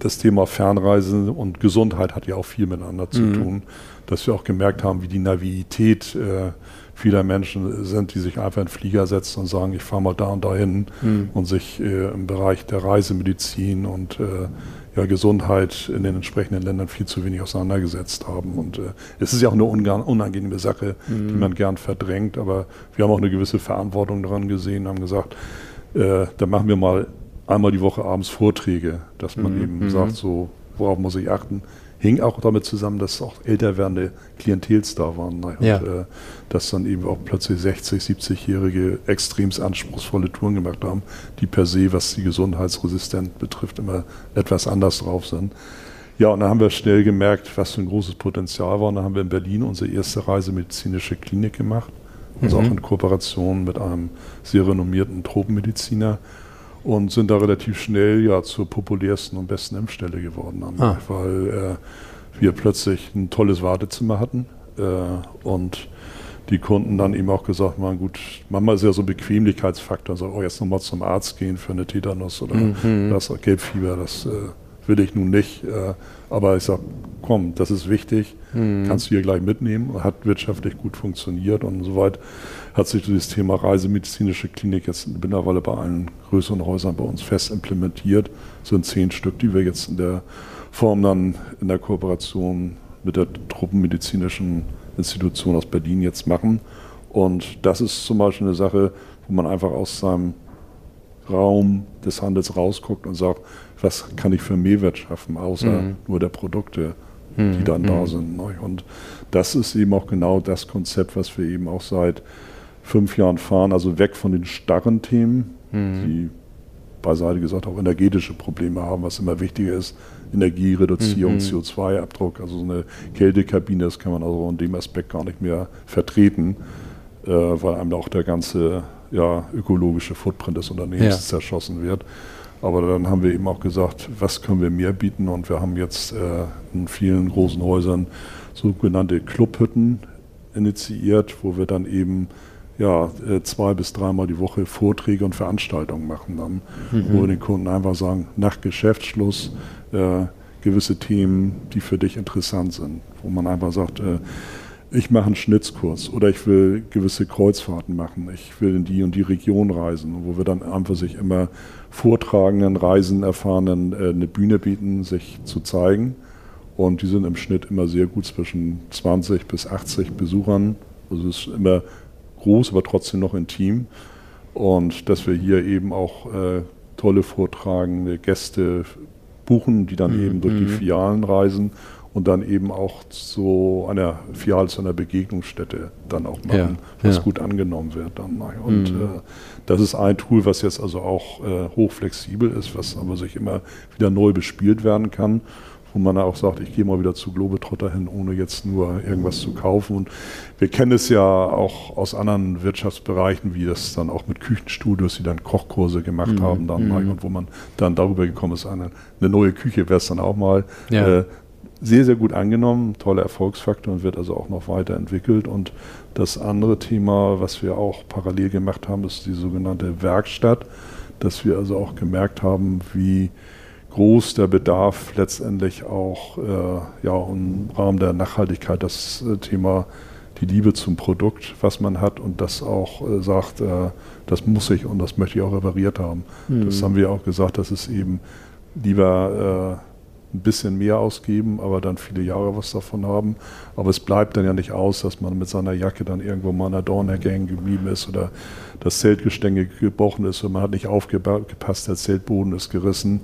das Thema Fernreisen und Gesundheit hat ja auch viel miteinander zu mhm. tun, dass wir auch gemerkt haben, wie die Navität äh, vieler Menschen sind, die sich einfach in den Flieger setzen und sagen, ich fahre mal da und dahin mhm. und sich äh, im Bereich der Reisemedizin und äh, ja, Gesundheit in den entsprechenden Ländern viel zu wenig auseinandergesetzt haben. Und äh, es ist ja auch eine unangenehme Sache, mhm. die man gern verdrängt, aber wir haben auch eine gewisse Verantwortung daran gesehen, haben gesagt, äh, da machen wir mal einmal die Woche abends Vorträge, dass man mhm. eben mhm. sagt, so, worauf muss ich achten? Hing auch damit zusammen, dass auch älter werdende Klientels da waren. Ne? Und, ja. äh, dass dann eben auch plötzlich 60, 70-Jährige extremst anspruchsvolle Touren gemacht haben, die per se, was die Gesundheitsresistenz betrifft, immer etwas anders drauf sind. Ja, und dann haben wir schnell gemerkt, was für ein großes Potenzial war. Und dann haben wir in Berlin unsere erste reisemedizinische Klinik gemacht. Also mhm. auch in Kooperation mit einem sehr renommierten Tropenmediziner und sind da relativ schnell ja zur populärsten und besten Impfstelle geworden, ah. weil äh, wir plötzlich ein tolles Wartezimmer hatten äh, und die Kunden dann eben auch gesagt haben, gut, manchmal ist ja so ein Bequemlichkeitsfaktor, so, oh, jetzt nochmal zum Arzt gehen für eine Tetanus oder mhm. das Gelbfieber, das äh, will ich nun nicht. Äh, aber ich sage, komm, das ist wichtig, mhm. kannst du hier gleich mitnehmen, hat wirtschaftlich gut funktioniert und soweit hat sich das Thema reisemedizinische Klinik jetzt mittlerweile bei allen größeren Häusern bei uns fest implementiert. Das sind zehn Stück, die wir jetzt in der Form dann in der Kooperation mit der Truppenmedizinischen Institution aus Berlin jetzt machen. Und das ist zum Beispiel eine Sache, wo man einfach aus seinem Raum des Handels rausguckt und sagt, was kann ich für Mehrwert schaffen, außer mhm. nur der Produkte, die mhm. dann da mhm. sind. Und das ist eben auch genau das Konzept, was wir eben auch seit fünf Jahren fahren, also weg von den starren Themen, mhm. die beiseite gesagt auch energetische Probleme haben, was immer wichtiger ist. Energiereduzierung, mhm. CO2-Abdruck, also so eine Kältekabine, das kann man also in dem Aspekt gar nicht mehr vertreten, äh, weil einem auch der ganze ja, ökologische Footprint des Unternehmens ja. zerschossen wird. Aber dann haben wir eben auch gesagt, was können wir mehr bieten? Und wir haben jetzt äh, in vielen großen Häusern sogenannte Clubhütten initiiert, wo wir dann eben ja, äh, zwei bis dreimal die Woche Vorträge und Veranstaltungen machen dann, mhm. wo wir den Kunden einfach sagen, nach Geschäftsschluss äh, gewisse Themen, die für dich interessant sind, wo man einfach sagt, äh, ich mache einen Schnitzkurs oder ich will gewisse Kreuzfahrten machen, ich will in die und die Region reisen, wo wir dann einfach sich immer vortragenden, Reisen erfahrenen äh, eine Bühne bieten, sich zu zeigen. Und die sind im Schnitt immer sehr gut zwischen 20 bis 80 Besuchern. Also es ist immer groß, aber trotzdem noch intim. Und dass wir hier eben auch äh, tolle vortragende Gäste buchen, die dann mhm. eben durch die mhm. Filialen reisen und dann eben auch zu einer Filiale, zu einer Begegnungsstätte dann auch machen, ja, was ja. gut angenommen wird dann. Und mhm. äh, das ist ein Tool, was jetzt also auch äh, hochflexibel ist, was aber sich immer wieder neu bespielt werden kann wo man auch sagt, ich gehe mal wieder zu Globetrotter hin, ohne jetzt nur irgendwas zu kaufen. Und wir kennen es ja auch aus anderen Wirtschaftsbereichen, wie das dann auch mit Küchenstudios, die dann Kochkurse gemacht mhm. haben, dann mhm. und wo man dann darüber gekommen ist, eine, eine neue Küche wäre es dann auch mal. Ja. Äh, sehr, sehr gut angenommen, toller Erfolgsfaktor und wird also auch noch weiterentwickelt. Und das andere Thema, was wir auch parallel gemacht haben, ist die sogenannte Werkstatt, dass wir also auch gemerkt haben, wie groß der Bedarf letztendlich auch äh, ja, im Rahmen der Nachhaltigkeit das äh, Thema die Liebe zum Produkt, was man hat und das auch äh, sagt, äh, das muss ich und das möchte ich auch repariert haben. Mhm. Das haben wir auch gesagt, dass es eben lieber äh, ein bisschen mehr ausgeben, aber dann viele Jahre was davon haben. Aber es bleibt dann ja nicht aus, dass man mit seiner Jacke dann irgendwo mal an der Dornhecke hängen geblieben ist oder das Zeltgestänge gebrochen ist und man hat nicht aufgepasst, der Zeltboden ist gerissen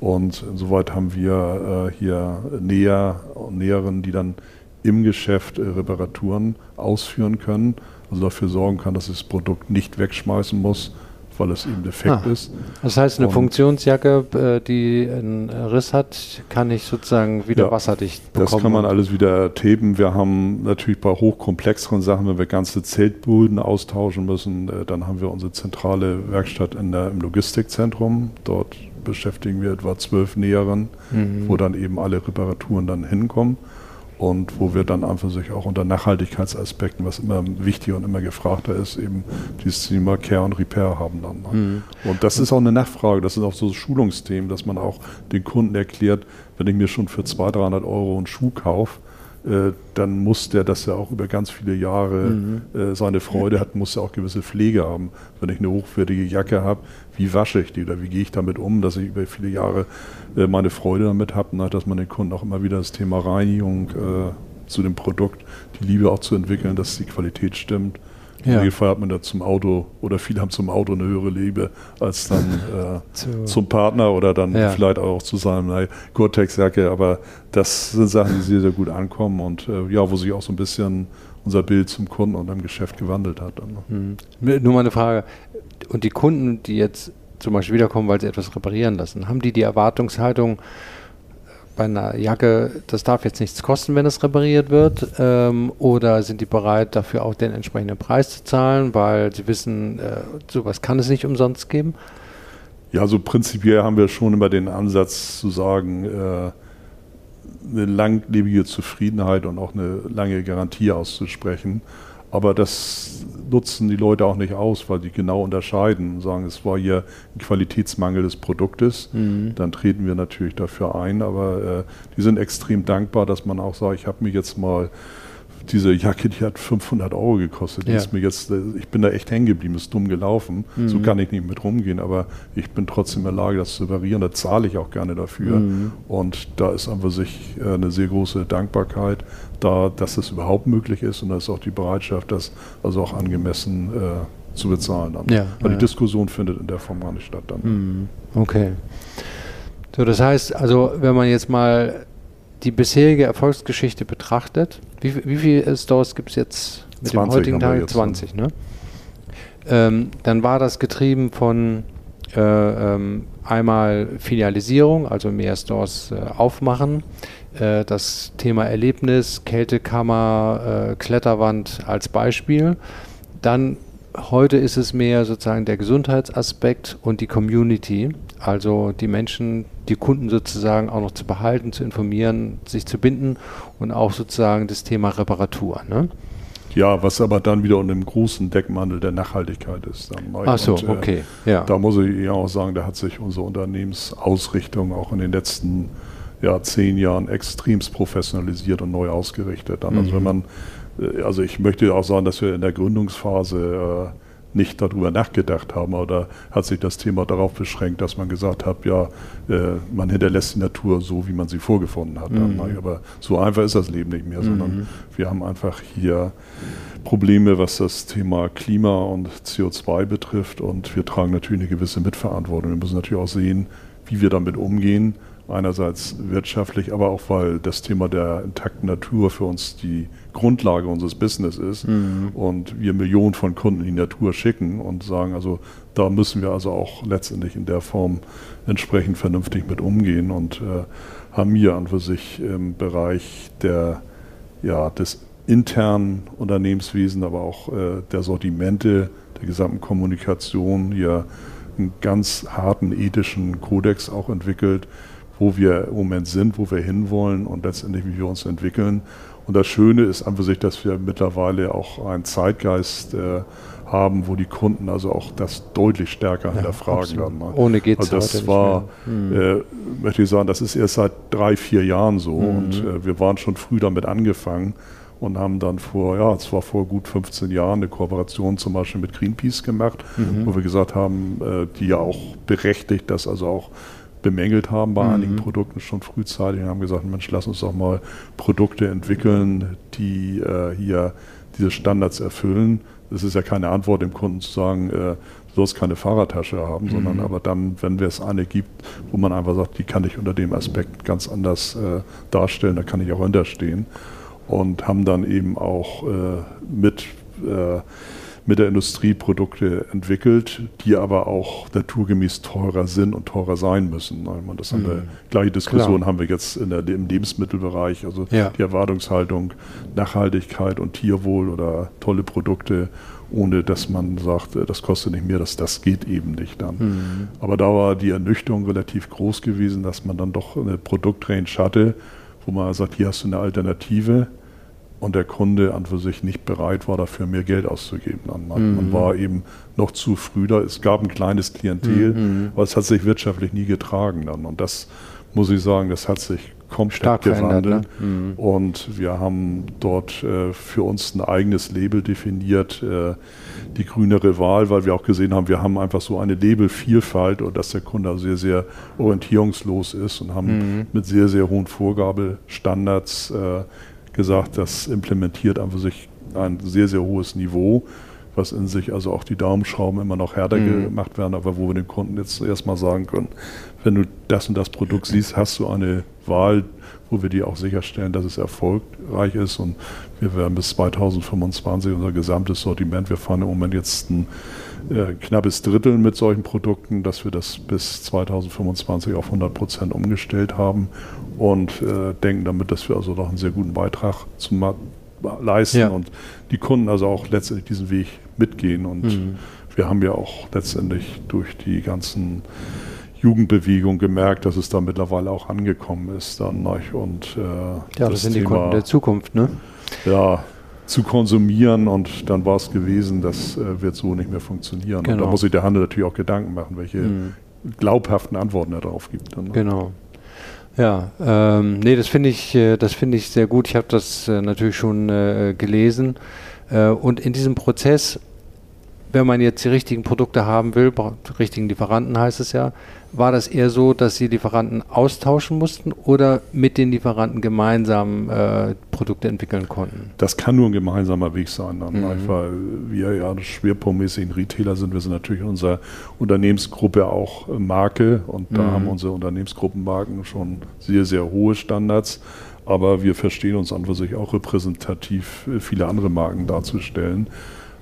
und insoweit haben wir äh, hier Näher und Näherinnen, die dann im Geschäft äh, Reparaturen ausführen können, also dafür sorgen kann, dass das Produkt nicht wegschmeißen muss, weil es eben defekt ah, ist. Das heißt, eine und Funktionsjacke, äh, die einen Riss hat, kann ich sozusagen wieder ja, wasserdicht bekommen. Das kann man alles wieder tapen. Wir haben natürlich bei hochkomplexeren Sachen, wenn wir ganze Zeltböden austauschen müssen, äh, dann haben wir unsere zentrale Werkstatt in der, im Logistikzentrum. Dort beschäftigen wir etwa zwölf Näheren, mhm. wo dann eben alle Reparaturen dann hinkommen und wo wir dann einfach sich auch unter Nachhaltigkeitsaspekten, was immer wichtiger und immer gefragter ist, eben dieses Thema Care und Repair haben dann. Ne? Mhm. Und das ist auch eine Nachfrage, das ist auch so Schulungsthemen, dass man auch den Kunden erklärt, wenn ich mir schon für 200, 300 Euro einen Schuh kaufe, dann muss der, dass er auch über ganz viele Jahre mhm. äh, seine Freude hat, muss er auch gewisse Pflege haben. Wenn ich eine hochwertige Jacke habe, wie wasche ich die oder wie gehe ich damit um, dass ich über viele Jahre äh, meine Freude damit habe, ne, dass man den Kunden auch immer wieder das Thema Reinigung äh, zu dem Produkt, die Liebe auch zu entwickeln, dass die Qualität stimmt. Ja. Im Regelfall hat man da zum Auto oder viele haben zum Auto eine höhere Liebe als dann äh, zu. zum Partner oder dann ja. vielleicht auch zu seinem Gore-Tex-Jacke. Aber das sind Sachen, die sehr, sehr gut ankommen und äh, ja, wo sich auch so ein bisschen unser Bild zum Kunden und am Geschäft gewandelt hat. Dann, ne? Nur mal eine Frage. Und die Kunden, die jetzt zum Beispiel wiederkommen, weil sie etwas reparieren lassen, haben die die Erwartungshaltung, bei einer Jacke, das darf jetzt nichts kosten, wenn es repariert wird? Ähm, oder sind die bereit, dafür auch den entsprechenden Preis zu zahlen, weil sie wissen, äh, sowas kann es nicht umsonst geben? Ja, also prinzipiell haben wir schon immer den Ansatz zu sagen, äh, eine langlebige Zufriedenheit und auch eine lange Garantie auszusprechen. Aber das nutzen die Leute auch nicht aus, weil die genau unterscheiden und sagen, es war hier ein Qualitätsmangel des Produktes. Mhm. Dann treten wir natürlich dafür ein. Aber äh, die sind extrem dankbar, dass man auch sagt, ich habe mir jetzt mal diese Jacke, die hat 500 Euro gekostet. Die ja. ist mir jetzt, äh, ich bin da echt hängen geblieben, ist dumm gelaufen. Mhm. So kann ich nicht mit rumgehen, aber ich bin trotzdem in der Lage, das zu reparieren. Da zahle ich auch gerne dafür. Mhm. Und da ist einfach sich äh, eine sehr große Dankbarkeit da, dass das überhaupt möglich ist und da ist auch die Bereitschaft, das also auch angemessen äh, zu bezahlen. Dann. Ja, Weil ja. die Diskussion findet in der Form gar nicht statt dann. Mhm. Okay. So, das heißt, also wenn man jetzt mal die bisherige Erfolgsgeschichte betrachtet, wie, wie viele Stores gibt es jetzt mit dem heutigen Tag? 20, ne? Ähm, dann war das getrieben von äh, ähm, einmal Filialisierung, also mehr Stores äh, aufmachen, äh, das Thema Erlebnis, Kältekammer, äh, Kletterwand als Beispiel. Dann heute ist es mehr sozusagen der Gesundheitsaspekt und die Community, also die Menschen, die Kunden sozusagen auch noch zu behalten, zu informieren, sich zu binden und auch sozusagen das Thema Reparatur. Ne? Ja, was aber dann wieder unter dem großen Deckmantel der Nachhaltigkeit ist. Dann, Ach so, und, äh, okay. Ja. Da muss ich ja auch sagen, da hat sich unsere Unternehmensausrichtung auch in den letzten ja, zehn Jahren extremst professionalisiert und neu ausgerichtet. Also mhm. wenn man äh, also ich möchte auch sagen, dass wir in der Gründungsphase äh, nicht darüber nachgedacht haben oder hat sich das Thema darauf beschränkt, dass man gesagt hat, ja, äh, man hinterlässt die Natur so, wie man sie vorgefunden hat. Mhm. Aber so einfach ist das Leben nicht mehr, sondern mhm. wir haben einfach hier Probleme, was das Thema Klima und CO2 betrifft und wir tragen natürlich eine gewisse Mitverantwortung. Wir müssen natürlich auch sehen, wie wir damit umgehen einerseits wirtschaftlich, aber auch weil das Thema der intakten Natur für uns die Grundlage unseres Business ist mhm. und wir Millionen von Kunden in die Natur schicken und sagen, also da müssen wir also auch letztendlich in der Form entsprechend vernünftig mit umgehen und äh, haben hier an für sich im Bereich der, ja, des internen Unternehmenswesen, aber auch äh, der Sortimente, der gesamten Kommunikation hier einen ganz harten ethischen Kodex auch entwickelt, wo wir im Moment sind, wo wir hinwollen und letztendlich, wie wir uns entwickeln. Und das Schöne ist an sich, dass wir mittlerweile auch einen Zeitgeist äh, haben, wo die Kunden also auch das deutlich stärker ja, hinterfragen werden. Ne? Ohne geht es also Das war, mhm. äh, möchte ich sagen, das ist erst seit drei, vier Jahren so mhm. und äh, wir waren schon früh damit angefangen und haben dann vor, ja, zwar vor gut 15 Jahren eine Kooperation zum Beispiel mit Greenpeace gemacht, mhm. wo wir gesagt haben, äh, die ja auch berechtigt, dass also auch bemängelt haben bei mhm. einigen Produkten schon frühzeitig und haben gesagt, Mensch, lass uns doch mal Produkte entwickeln, die äh, hier diese Standards erfüllen. Das ist ja keine Antwort dem Kunden zu sagen, äh, du sollst keine Fahrradtasche haben, mhm. sondern aber dann, wenn es eine gibt, wo man einfach sagt, die kann ich unter dem Aspekt ganz anders äh, darstellen, da kann ich auch hinterstehen. Und haben dann eben auch äh, mit äh, mit der Industrie Produkte entwickelt, die aber auch naturgemäß teurer sind und teurer sein müssen. Das haben wir, mhm. gleiche Diskussion Klar. haben wir jetzt in der, im Lebensmittelbereich, also ja. die Erwartungshaltung, Nachhaltigkeit und Tierwohl oder tolle Produkte, ohne dass man sagt, äh, das kostet nicht mehr, das, das geht eben nicht dann. Mhm. Aber da war die Ernüchterung relativ groß gewesen, dass man dann doch eine Produktrange hatte, wo man sagt, hier hast du eine Alternative und der Kunde an für sich nicht bereit war, dafür mehr Geld auszugeben. Man, mhm. man war eben noch zu früh da. Es gab ein kleines Klientel, mhm. aber es hat sich wirtschaftlich nie getragen dann. Und das muss ich sagen, das hat sich komplett Stark gewandelt. Ne? Mhm. Und wir haben dort äh, für uns ein eigenes Label definiert, äh, die grünere Wahl, weil wir auch gesehen haben, wir haben einfach so eine Labelvielfalt und dass der Kunde also sehr, sehr orientierungslos ist und haben mhm. mit sehr, sehr hohen Vorgabestandards äh, gesagt, das implementiert einfach sich ein sehr, sehr hohes Niveau, was in sich also auch die Daumenschrauben immer noch härter mhm. gemacht werden, aber wo wir dem Kunden jetzt erstmal sagen können, wenn du das und das Produkt siehst, hast du eine Wahl, wo wir dir auch sicherstellen, dass es erfolgreich ist und wir werden bis 2025 unser gesamtes Sortiment, wir fahren im Moment jetzt ein äh, knappes Drittel mit solchen Produkten, dass wir das bis 2025 auf 100 Prozent umgestellt haben und äh, denken damit, dass wir also noch einen sehr guten Beitrag zum leisten ja. und die Kunden also auch letztendlich diesen Weg mitgehen. Und mhm. wir haben ja auch letztendlich durch die ganzen Jugendbewegung gemerkt, dass es da mittlerweile auch angekommen ist. Dann, und, äh, ja, das, das sind Thema, die Kunden der Zukunft, ne? Ja, zu konsumieren und dann war es gewesen, das äh, wird so nicht mehr funktionieren. Genau. Und da genau. muss sich der Handel natürlich auch Gedanken machen, welche mhm. glaubhaften Antworten er darauf gibt. Dann, ne? Genau. Ja, ähm, nee, das finde ich, äh, das finde ich sehr gut. Ich habe das äh, natürlich schon äh, gelesen. Äh, und in diesem Prozess, wenn man jetzt die richtigen Produkte haben will, richtigen Lieferanten heißt es ja, war das eher so, dass Sie Lieferanten austauschen mussten oder mit den Lieferanten gemeinsam äh, Produkte entwickeln konnten? Das kann nur ein gemeinsamer Weg sein. Dann. Mhm. Weil wir ja schwerpunktmäßig ein Retailer sind. Wir sind natürlich in unserer Unternehmensgruppe auch Marke und da mhm. haben unsere Unternehmensgruppenmarken schon sehr, sehr hohe Standards. Aber wir verstehen uns an für sich auch repräsentativ viele andere Marken darzustellen.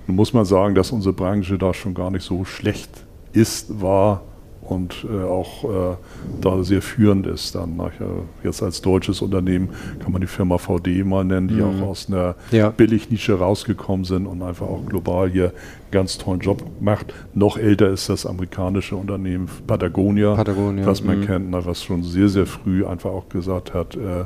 Nun muss man sagen, dass unsere Branche da schon gar nicht so schlecht ist, war und äh, auch äh, da sehr führend ist. Dann nach, jetzt als deutsches Unternehmen kann man die Firma VD mal nennen, die mhm. auch aus einer ja. Billignische rausgekommen sind und einfach auch global hier einen ganz tollen Job macht. Noch älter ist das amerikanische Unternehmen Patagonia, Patagonia was man mhm. kennt, was schon sehr, sehr früh einfach auch gesagt hat, äh,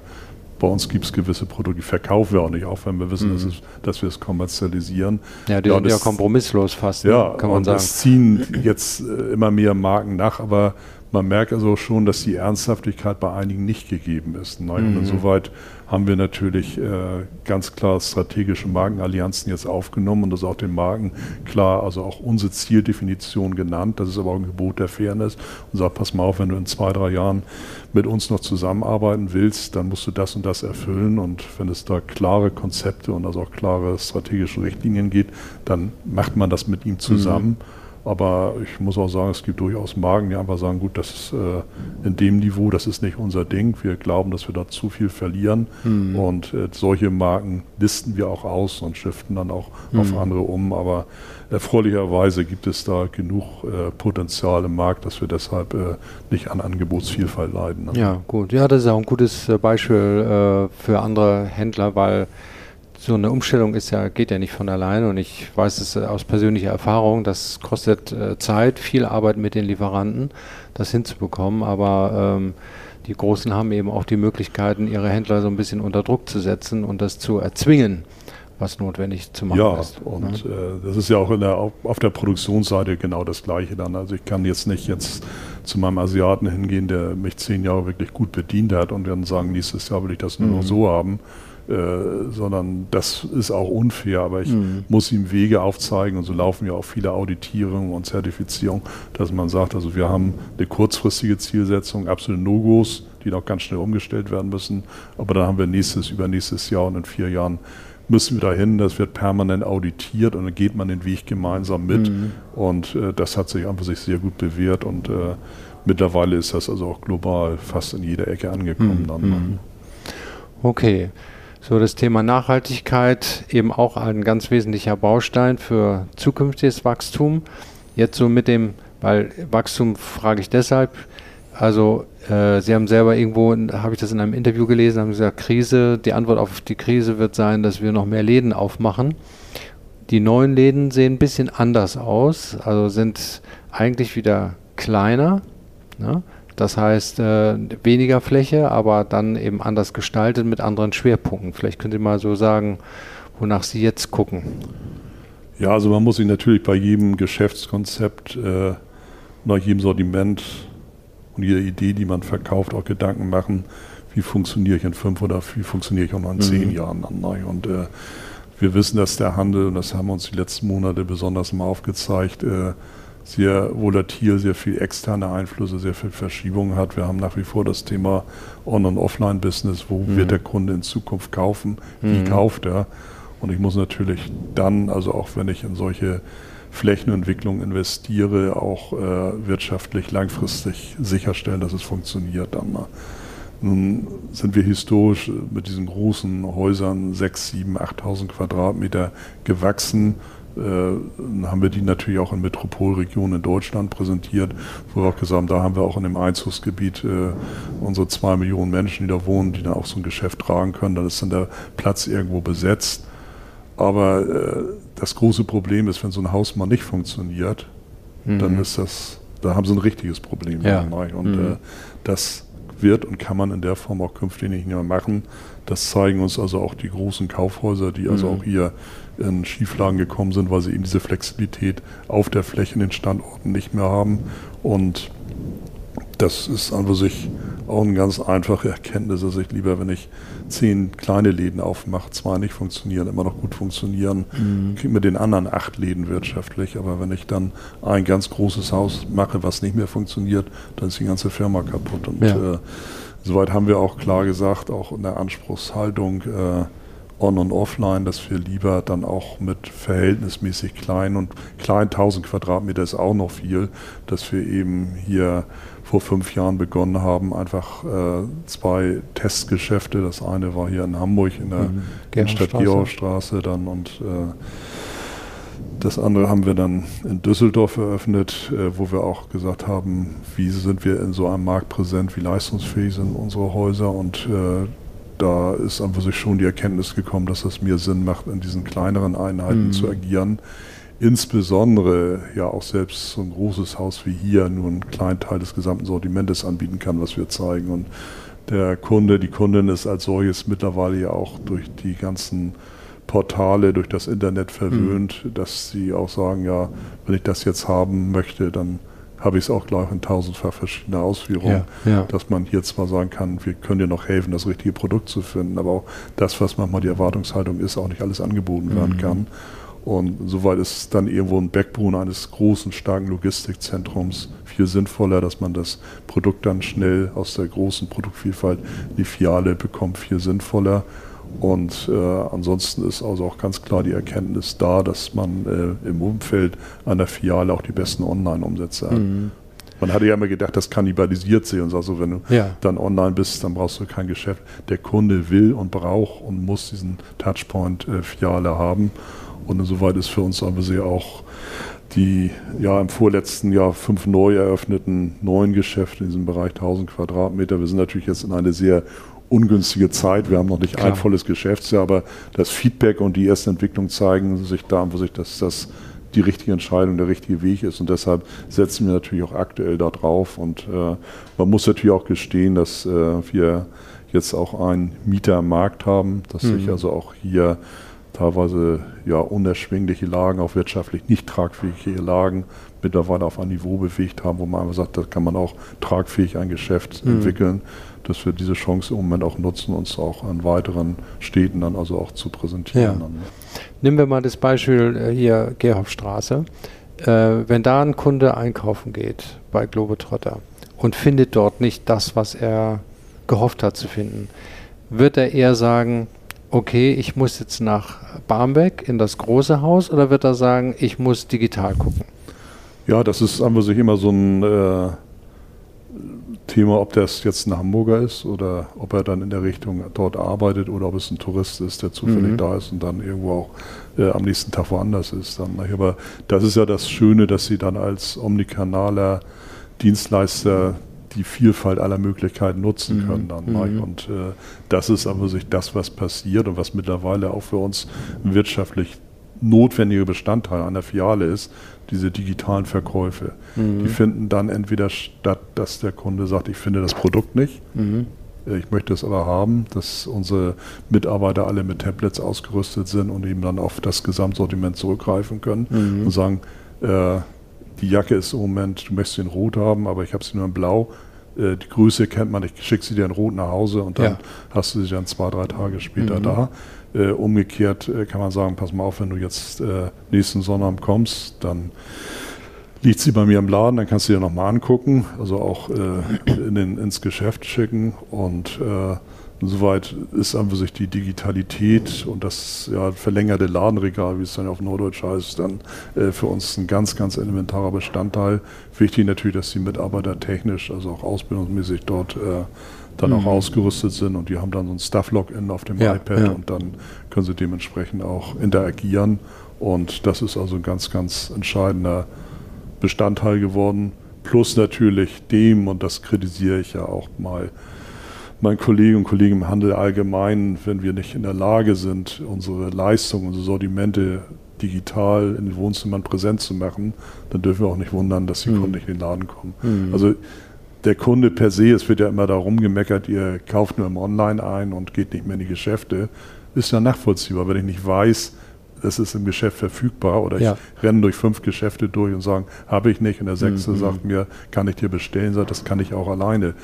bei uns gibt es gewisse Produkte, die verkaufen wir auch nicht, auch wenn wir wissen, mhm. dass, es, dass, wir es kommerzialisieren. Ja, die ja, sind ja kompromisslos fast, ne, ja, kann man und sagen. Es ziehen jetzt äh, immer mehr Marken nach, aber man merkt also schon, dass die Ernsthaftigkeit bei einigen nicht gegeben ist. Ne? Und mhm. insoweit haben wir natürlich äh, ganz klar strategische Markenallianzen jetzt aufgenommen und das auch den Marken klar, also auch unsere Zieldefinition genannt. Das ist aber auch ein Gebot der Fairness und sagt, pass mal auf, wenn du in zwei, drei Jahren mit uns noch zusammenarbeiten willst, dann musst du das und das erfüllen und wenn es da klare Konzepte und also auch klare strategische Richtlinien geht, dann macht man das mit ihm zusammen. Mhm aber ich muss auch sagen, es gibt durchaus Magen, die einfach sagen, gut, das ist äh, in dem Niveau, das ist nicht unser Ding. Wir glauben, dass wir da zu viel verlieren. Mhm. Und äh, solche Marken listen wir auch aus und shiften dann auch mhm. auf andere um. Aber erfreulicherweise gibt es da genug äh, Potenzial im Markt, dass wir deshalb äh, nicht an Angebotsvielfalt leiden. Ne? Ja, gut. Ja, das ist auch ein gutes Beispiel äh, für andere Händler, weil so eine Umstellung ist ja, geht ja nicht von alleine und ich weiß es äh, aus persönlicher Erfahrung, das kostet äh, Zeit, viel Arbeit mit den Lieferanten, das hinzubekommen, aber ähm, die Großen haben eben auch die Möglichkeiten, ihre Händler so ein bisschen unter Druck zu setzen und das zu erzwingen, was notwendig zu machen ja, ist. Ja, und ne? äh, das ist ja auch der, auf der Produktionsseite genau das Gleiche dann. Also ich kann jetzt nicht jetzt zu meinem Asiaten hingehen, der mich zehn Jahre wirklich gut bedient hat und dann sagen, nächstes Jahr will ich das nur mhm. noch so haben äh, sondern das ist auch unfair, aber ich mhm. muss ihm Wege aufzeigen und so laufen ja auch viele Auditierungen und Zertifizierungen, dass man sagt, also wir haben eine kurzfristige Zielsetzung, absolute No-Gos, die noch ganz schnell umgestellt werden müssen, aber dann haben wir nächstes, übernächstes Jahr und in vier Jahren müssen wir dahin, das wird permanent auditiert und dann geht man den Weg gemeinsam mit mhm. und äh, das hat sich einfach sich sehr gut bewährt und äh, mittlerweile ist das also auch global fast in jeder Ecke angekommen. Mhm. Dann, ne? mhm. Okay. So, das Thema Nachhaltigkeit eben auch ein ganz wesentlicher Baustein für zukünftiges Wachstum. Jetzt so mit dem, weil Wachstum frage ich deshalb, also äh, Sie haben selber irgendwo, habe ich das in einem Interview gelesen, haben gesagt, Krise, die Antwort auf die Krise wird sein, dass wir noch mehr Läden aufmachen. Die neuen Läden sehen ein bisschen anders aus, also sind eigentlich wieder kleiner. Ne? Das heißt, äh, weniger Fläche, aber dann eben anders gestaltet mit anderen Schwerpunkten. Vielleicht könnt ihr mal so sagen, wonach Sie jetzt gucken. Ja, also man muss sich natürlich bei jedem Geschäftskonzept, äh, nach jedem Sortiment und jeder Idee, die man verkauft, auch Gedanken machen, wie funktioniere ich in fünf oder wie funktioniere ich auch noch in zehn mhm. Jahren. Und äh, wir wissen, dass der Handel, und das haben uns die letzten Monate besonders mal aufgezeigt, äh, sehr volatil, sehr viel externe Einflüsse, sehr viel Verschiebungen hat. Wir haben nach wie vor das Thema On- und Offline-Business. Wo mhm. wird der Kunde in Zukunft kaufen? Wie mhm. kauft er? Und ich muss natürlich dann, also auch wenn ich in solche Flächenentwicklung investiere, auch äh, wirtschaftlich langfristig sicherstellen, dass es funktioniert dann mal. Nun sind wir historisch mit diesen großen Häusern 6, 7, 8.000 Quadratmeter gewachsen äh, haben wir die natürlich auch in Metropolregionen in Deutschland präsentiert, wo wir auch gesagt haben, da haben wir auch in dem Einzugsgebiet äh, unsere zwei Millionen Menschen, die da wohnen, die dann auch so ein Geschäft tragen können. Dann ist dann der Platz irgendwo besetzt. Aber äh, das große Problem ist, wenn so ein Haus mal nicht funktioniert, mhm. dann ist das, da haben sie ein richtiges Problem. Ja. Und mhm. äh, das wird und kann man in der Form auch künftig nicht mehr machen. Das zeigen uns also auch die großen Kaufhäuser, die also mhm. auch hier in Schieflagen gekommen sind, weil sie eben diese Flexibilität auf der Fläche in den Standorten nicht mehr haben. Und das ist an sich auch eine ganz einfache Erkenntnis, dass ich lieber, wenn ich zehn kleine Läden aufmache, zwei nicht funktionieren, immer noch gut funktionieren, mhm. kriege mit den anderen acht Läden wirtschaftlich. Aber wenn ich dann ein ganz großes Haus mache, was nicht mehr funktioniert, dann ist die ganze Firma kaputt. Und ja. äh, soweit haben wir auch klar gesagt, auch in der Anspruchshaltung, äh, on- und offline, dass wir lieber dann auch mit verhältnismäßig klein und klein 1000 Quadratmeter ist auch noch viel, dass wir eben hier vor fünf Jahren begonnen haben, einfach äh, zwei Testgeschäfte. Das eine war hier in Hamburg in der mhm. Innenstadt Georgstraße dann und äh, das andere haben wir dann in Düsseldorf eröffnet, äh, wo wir auch gesagt haben, wie sind wir in so einem Markt präsent, wie leistungsfähig sind unsere Häuser und äh, da ist einfach sich schon die Erkenntnis gekommen, dass es mir Sinn macht, in diesen kleineren Einheiten mhm. zu agieren. Insbesondere ja auch selbst so ein großes Haus wie hier nur einen kleinen Teil des gesamten Sortimentes anbieten kann, was wir zeigen. Und der Kunde, die Kundin ist als solches mittlerweile ja auch durch die ganzen Portale, durch das Internet verwöhnt, mhm. dass sie auch sagen, ja, wenn ich das jetzt haben möchte, dann habe ich es auch gleich in tausendfach verschiedene Ausführungen, ja, ja. dass man hier zwar sagen kann, wir können dir noch helfen, das richtige Produkt zu finden, aber auch das, was manchmal die Erwartungshaltung ist, auch nicht alles angeboten werden mhm. kann. Und soweit ist dann irgendwo ein Backbone eines großen, starken Logistikzentrums viel sinnvoller, dass man das Produkt dann schnell aus der großen Produktvielfalt in die Filiale bekommt, viel sinnvoller. Und äh, ansonsten ist also auch ganz klar die Erkenntnis da, dass man äh, im Umfeld einer Filiale auch die besten Online-Umsätze hat. Mhm. Man hatte ja immer gedacht, das kannibalisiert sich und also wenn du ja. dann online bist, dann brauchst du kein Geschäft. Der Kunde will und braucht und muss diesen Touchpoint-Filiale äh, haben. Und insoweit ist für uns, wir sie, auch die ja im vorletzten Jahr fünf neu eröffneten neuen Geschäfte in diesem Bereich 1000 Quadratmeter. Wir sind natürlich jetzt in eine sehr ungünstige Zeit. Wir haben noch nicht Klar. ein volles Geschäftsjahr, aber das Feedback und die ersten Entwicklungen zeigen sich da, wo sich das, das die richtige Entscheidung, der richtige Weg ist. Und deshalb setzen wir natürlich auch aktuell da drauf. Und äh, man muss natürlich auch gestehen, dass äh, wir jetzt auch einen Mieter am Markt haben, dass mhm. sich also auch hier teilweise ja unerschwingliche Lagen, auch wirtschaftlich nicht tragfähige Lagen mittlerweile auf ein Niveau bewegt haben, wo man einfach sagt, da kann man auch tragfähig ein Geschäft mhm. entwickeln, dass wir diese Chance im Moment auch nutzen, uns auch an weiteren Städten dann also auch zu präsentieren. Ja. Ne? Nehmen wir mal das Beispiel äh, hier Gerhofstraße. Äh, wenn da ein Kunde einkaufen geht bei Globetrotter und findet dort nicht das, was er gehofft hat zu finden, wird er eher sagen, okay, ich muss jetzt nach Barmbek in das große Haus oder wird er sagen, ich muss digital gucken? Ja, das ist an sich immer so ein äh, Thema, ob das jetzt ein Hamburger ist oder ob er dann in der Richtung dort arbeitet oder ob es ein Tourist ist, der zufällig mhm. da ist und dann irgendwo auch äh, am nächsten Tag woanders ist. Dann. Aber das ist ja das Schöne, dass sie dann als omnikanaler Dienstleister die Vielfalt aller Möglichkeiten nutzen mhm. können. Dann, mhm. Und äh, das ist aber sich das, was passiert und was mittlerweile auch für uns wirtschaftlich notwendiger Bestandteil einer Filiale ist, diese digitalen Verkäufe. Mhm. Die finden dann entweder statt, dass der Kunde sagt, ich finde das Produkt nicht, mhm. Äh, ich möchte es aber haben, dass unsere Mitarbeiter alle mit Tablets ausgerüstet sind und eben dann auf das Gesamtsortiment zurückgreifen können mhm. und sagen, äh, die Jacke ist im Moment, du möchtest sie in Rot haben, aber ich habe sie nur in Blau. Äh, die Größe kennt man, ich schicke sie dir in Rot nach Hause und dann ja. hast du sie dann zwei, drei Tage später mhm. da. Äh, umgekehrt äh, kann man sagen, pass mal auf, wenn du jetzt äh, nächsten Sonnabend kommst, dann liegt sie bei mir im Laden, dann kannst du dir nochmal angucken, also auch äh, in den, ins Geschäft schicken und äh, Insoweit ist einfach sich die Digitalität und das ja, verlängerte Ladenregal, wie es dann auf Norddeutsch heißt, dann äh, für uns ein ganz, ganz elementarer Bestandteil. Wichtig natürlich, dass die Mitarbeiter technisch, also auch ausbildungsmäßig dort äh, dann mhm. auch ausgerüstet sind und die haben dann so ein Stuff-Login auf dem ja, iPad ja. und dann können sie dementsprechend auch interagieren. Und das ist also ein ganz, ganz entscheidender Bestandteil geworden. Plus natürlich dem, und das kritisiere ich ja auch mal, meinen Kollegen und Kollegen im Handel allgemein, wenn wir nicht in der Lage sind, unsere Leistungen, unsere Sortimente digital in den Wohnzimmern präsent zu machen, dann dürfen wir auch nicht wundern, dass die mhm. Kunden nicht in den Laden kommen. Mhm. Also der Kunde per se, es wird ja immer darum gemeckert, ihr kauft nur im Online ein und geht nicht mehr in die Geschäfte, ist ja nachvollziehbar. Wenn ich nicht weiß, es ist im Geschäft verfügbar oder ja. ich renne durch fünf Geschäfte durch und sage, habe ich nicht und der sechste mhm. sagt mir, kann ich dir bestellen, sagt, das kann ich auch alleine.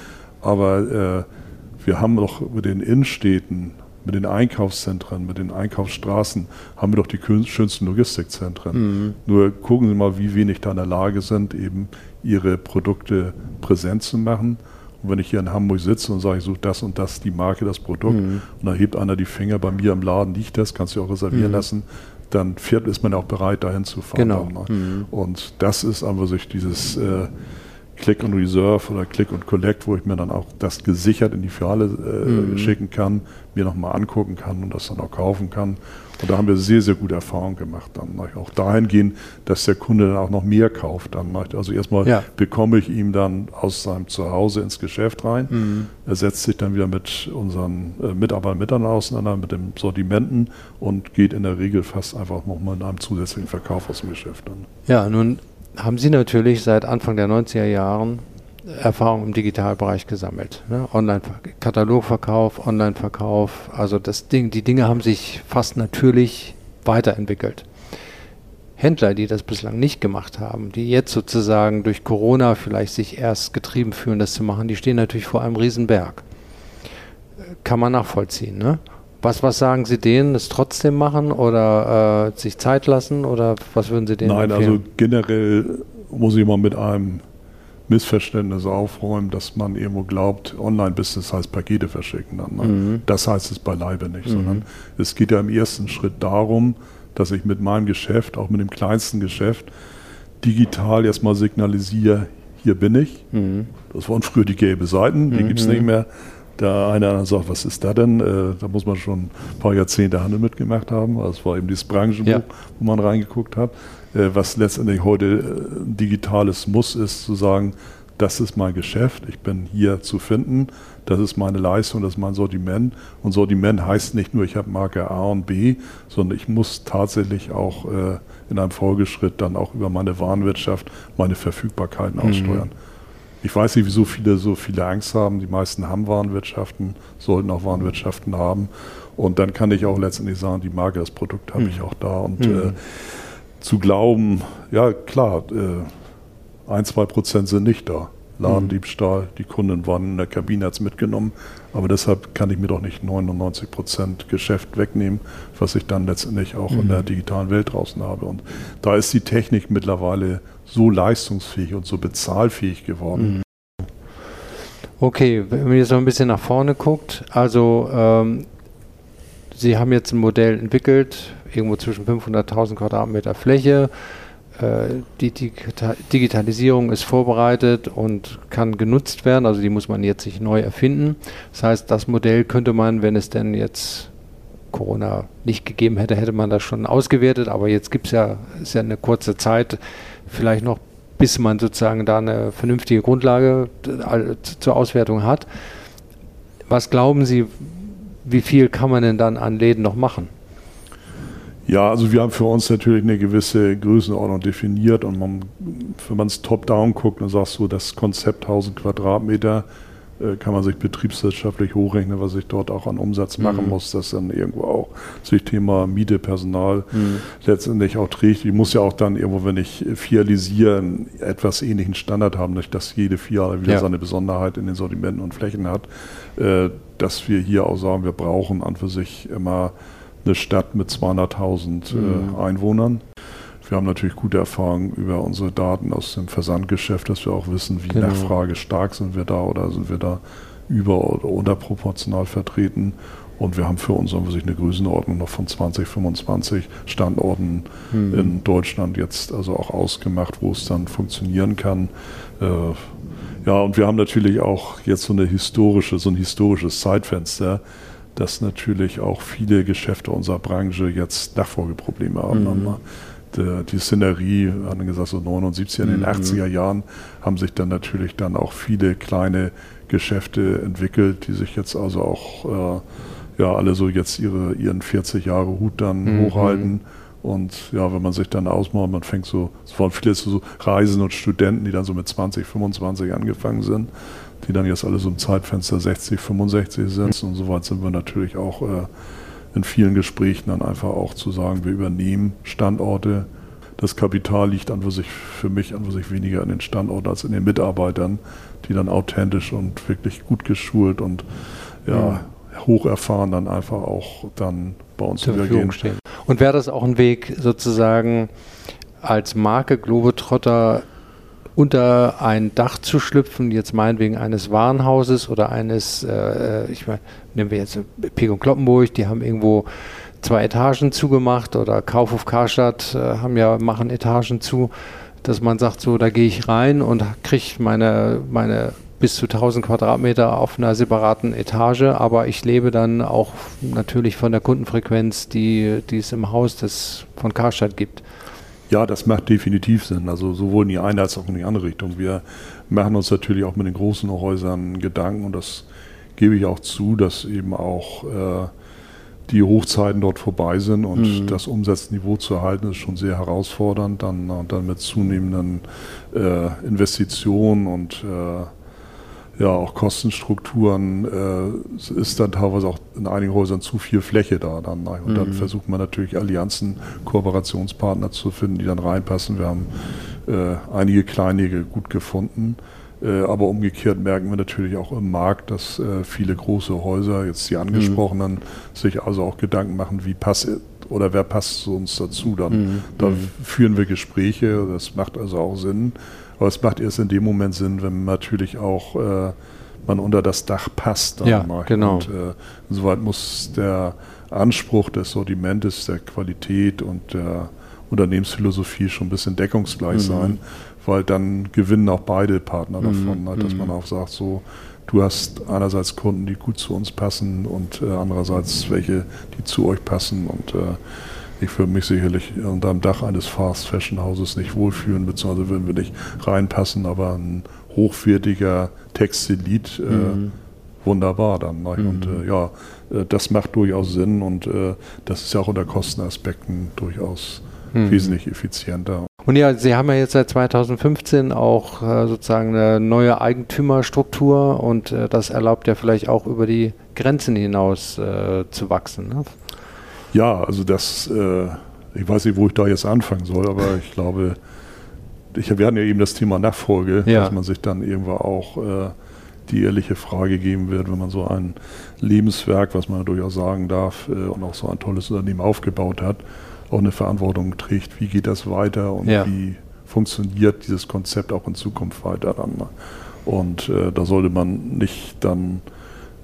Aber äh, wir haben doch mit den Innenstädten, mit den Einkaufszentren, mit den Einkaufsstraßen, haben wir doch die schönsten Logistikzentren. Mhm. Nur gucken Sie mal, wie wenig da in der Lage sind, eben ihre Produkte präsent zu machen. Und wenn ich hier in Hamburg sitze und sage, ich suche das und das, die Marke, das Produkt, mhm. und da hebt einer die Finger, bei mir im Laden liegt das, kannst du auch reservieren mhm. lassen, dann fährt, ist man auch bereit, dahin zu fahren. Genau. Mhm. Und das ist einfach sich dieses äh, Click und Reserve oder Click und Collect, wo ich mir dann auch das gesichert in die Filiale äh, mhm. schicken kann, mir nochmal angucken kann und das dann auch kaufen kann. Und da haben wir sehr, sehr gute Erfahrungen gemacht. Dann auch dahingehend, dass der Kunde dann auch noch mehr kauft. Dann also erstmal ja. bekomme ich ihm dann aus seinem Zuhause ins Geschäft rein. Mhm. Er setzt sich dann wieder mit unseren äh, Mitarbeitern miteinander auseinander, mit den Sortimenten und geht in der Regel fast einfach nochmal in einem zusätzlichen Verkauf aus dem Geschäft dann. Ja, nun haben Sie natürlich seit Anfang der 90er Jahren Erfahrung im Digitalbereich gesammelt. Ne? Online-Katalogverkauf, Online-Verkauf, also das Ding, die Dinge haben sich fast natürlich weiterentwickelt. Händler, die das bislang nicht gemacht haben, die jetzt sozusagen durch Corona vielleicht sich erst getrieben fühlen, das zu machen, die stehen natürlich vor einem Riesenberg. Kann man nachvollziehen, ne? Was, was sagen Sie denen? Es trotzdem machen oder äh, sich Zeit lassen oder was würden Sie denen Nein, empfehlen? also generell muss ich mal mit einem Missverständnis aufräumen, dass man irgendwo glaubt, Online-Business heißt Pakete verschicken. Dann, ne? mhm. Das heißt es beileibe nicht, mhm. sondern es geht ja im ersten Schritt darum, dass ich mit meinem Geschäft, auch mit dem kleinsten Geschäft, digital erstmal signalisiere, hier bin ich. Mhm. Das waren früher die gelbe Seiten, die gibt es nicht mehr. Der eine sagt, was ist da denn? Äh, da muss man schon ein paar Jahrzehnte Handel mitgemacht haben. Das war eben dieses Branchenbuch, ja. wo man reingeguckt hat. Äh, was letztendlich heute äh, ein digitales Muss ist, zu sagen, das ist mein Geschäft, ich bin hier zu finden, das ist meine Leistung, das ist mein Sortiment. Und Sortiment heißt nicht nur, ich habe Marke A und B, sondern ich muss tatsächlich auch äh, in einem Folgeschritt dann auch über meine Warenwirtschaft meine Verfügbarkeiten mhm. aussteuern. Ich weiß nicht, wieso viele so viele Angst haben. Die meisten haben Warenwirtschaften, sollten auch Warenwirtschaften haben. Und dann kann ich auch letztendlich sagen, die Marke, das Produkt habe mhm. ich auch da. Und mhm. äh, zu glauben, ja klar, äh, ein, zwei Prozent sind nicht da. Ladendiebstahl, die Kunden waren in der Kabine, hat es mitgenommen. Aber deshalb kann ich mir doch nicht 99 Prozent Geschäft wegnehmen, was ich dann letztendlich auch mhm. in der digitalen Welt draußen habe. Und da ist die Technik mittlerweile so leistungsfähig und so bezahlfähig geworden. Mhm. Okay, wenn man jetzt noch ein bisschen nach vorne guckt, also ähm, Sie haben jetzt ein Modell entwickelt, irgendwo zwischen 500.000 Quadratmeter Fläche. Äh, die Digitalisierung ist vorbereitet und kann genutzt werden, also die muss man jetzt sich neu erfinden. Das heißt, das Modell könnte man, wenn es denn jetzt Corona nicht gegeben hätte, hätte man das schon ausgewertet, aber jetzt gibt es ja, ist ja eine kurze Zeit, vielleicht noch, bis man sozusagen da eine vernünftige Grundlage äh, zur Auswertung hat. Was glauben Sie, wie viel kann man denn dann an Läden noch machen? Ja, also wir haben für uns natürlich eine gewisse Größenordnung definiert und man, wenn man es top-down guckt, dann sagst du, das Konzept 1000 Quadratmeter kann man sich betriebswirtschaftlich hochrechnen, was ich dort auch an Umsatz machen mhm. muss, dass dann irgendwo auch sich Thema Miete, Personal mhm. letztendlich auch trägt. Ich muss ja auch dann irgendwo, wenn ich fialisiere, einen etwas ähnlichen Standard haben, nicht, dass jede Filiale wieder ja. seine Besonderheit in den Sortimenten und Flächen hat, äh, dass wir hier auch sagen, wir brauchen an für sich immer eine Stadt mit 200.000 äh, mhm. äh, Einwohnern. Wir haben natürlich gute Erfahrungen über unsere Daten aus dem Versandgeschäft, dass wir auch wissen, wie genau. nachfragestark sind wir da oder sind wir da über- oder unterproportional vertreten. Und wir haben für uns sich eine Größenordnung noch von 20, 25 Standorten mhm. in Deutschland jetzt also auch ausgemacht, wo es dann funktionieren kann. Äh, ja, und wir haben natürlich auch jetzt so eine historische, so ein historisches Zeitfenster dass natürlich auch viele Geschäfte unserer Branche jetzt Nachfolgeprobleme haben. Mhm. Die, die Szenerie, haben gesagt, so 79 in den mhm. 80er Jahren haben sich dann natürlich dann auch viele kleine Geschäfte entwickelt, die sich jetzt also auch äh, ja alle so jetzt ihre, ihren 40 Jahre Hut dann mhm. hochhalten. Und ja, wenn man sich dann ausmacht, man fängt so, es waren viele so Reisen und Studenten, die dann so mit 20, 25 angefangen sind die dann jetzt alle so im Zeitfenster 60, 65 sind. Und soweit sind wir natürlich auch äh, in vielen Gesprächen dann einfach auch zu sagen, wir übernehmen Standorte. Das Kapital liegt an sich für mich an sich weniger an den Standorten als in den Mitarbeitern, die dann authentisch und wirklich gut geschult und ja, hoch erfahren dann einfach auch dann bei uns zur Verfügung stehen. Und wäre das auch ein Weg sozusagen als Marke Globetrotter unter ein Dach zu schlüpfen, jetzt meinetwegen eines Warenhauses oder eines, äh, ich meine, nehmen wir jetzt Pek und Kloppenburg, die haben irgendwo zwei Etagen zugemacht oder Kaufhof Karstadt äh, haben ja, machen Etagen zu, dass man sagt, so, da gehe ich rein und kriege meine, meine bis zu 1000 Quadratmeter auf einer separaten Etage, aber ich lebe dann auch natürlich von der Kundenfrequenz, die, die es im Haus des, von Karstadt gibt. Ja, das macht definitiv Sinn. Also sowohl in die eine als auch in die andere Richtung. Wir machen uns natürlich auch mit den großen Häusern Gedanken und das gebe ich auch zu, dass eben auch äh, die Hochzeiten dort vorbei sind und mhm. das Umsatzniveau zu erhalten ist schon sehr herausfordernd. Dann, dann mit zunehmenden äh, Investitionen und äh, ja, auch Kostenstrukturen, äh, ist dann teilweise auch in einigen Häusern zu viel Fläche da dann. Ne? Und mhm. dann versucht man natürlich Allianzen, Kooperationspartner zu finden, die dann reinpassen. Wir haben äh, einige kleinige gut gefunden. Äh, aber umgekehrt merken wir natürlich auch im Markt, dass äh, viele große Häuser, jetzt die angesprochenen, mhm. sich also auch Gedanken machen, wie passt oder wer passt zu uns dazu. Dann mhm. da mhm. führen wir Gespräche, das macht also auch Sinn. Aber es macht erst in dem Moment Sinn, wenn natürlich auch äh, man unter das Dach passt. ja, genau. Und äh, insoweit muss der Anspruch des Sortimentes, der Qualität und der Unternehmensphilosophie schon ein bisschen deckungsgleich mhm. sein, weil dann gewinnen auch beide Partner davon, mhm. halt, dass man mhm. auch sagt, so, du hast einerseits Kunden, die gut zu uns passen und äh, andererseits welche, die zu euch passen und äh, ich würde mich sicherlich unter dem Dach eines Fast Fashion Hauses nicht wohlfühlen, beziehungsweise würden wir nicht reinpassen, aber ein hochwertiger Textilit, äh, mhm. wunderbar dann. Ne? Mhm. Und äh, ja, äh, das macht durchaus Sinn und äh, das ist ja auch unter Kostenaspekten durchaus mhm. wesentlich effizienter. Und ja, Sie haben ja jetzt seit 2015 auch äh, sozusagen eine neue Eigentümerstruktur und äh, das erlaubt ja vielleicht auch über die Grenzen hinaus zu wachsen. Ne? Ja, also das, äh, ich weiß nicht, wo ich da jetzt anfangen soll, aber ich glaube, ich, wir hatten ja eben das Thema Nachfolge, ja. dass man sich dann irgendwann auch äh, die ehrliche Frage geben wird, wenn man so ein Lebenswerk, was man durchaus sagen darf, äh, und auch so ein tolles Unternehmen aufgebaut hat, auch eine Verantwortung trägt, wie geht das weiter und ja. wie funktioniert dieses Konzept auch in Zukunft weiter dann. Ne? Und äh, da sollte man nicht dann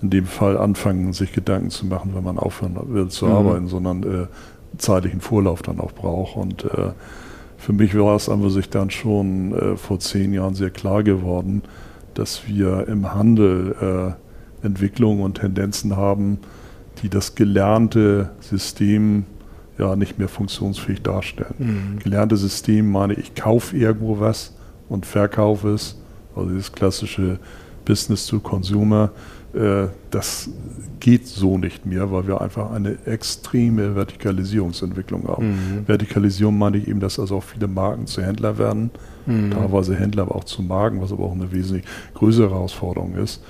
in dem Fall anfangen, sich Gedanken zu machen, wenn man aufhören will zu mhm. arbeiten, sondern äh, zeitlichen Vorlauf dann auch braucht. Und äh, für mich war es an sich dann schon äh, vor zehn Jahren sehr klar geworden, dass wir im Handel äh, Entwicklungen und Tendenzen haben, die das gelernte System ja nicht mehr funktionsfähig darstellen. Mhm. Gelernte System meine ich, kaufe irgendwo was und verkaufe es. Also dieses klassische Business to Consumer das geht so nicht mehr, weil wir einfach eine extreme Vertikalisierungsentwicklung haben. Mhm. Vertikalisierung meine ich eben, dass also auch viele Marken zu Händler werden, mhm. teilweise Händler aber auch zu Marken, was aber auch eine wesentlich größere Herausforderung ist.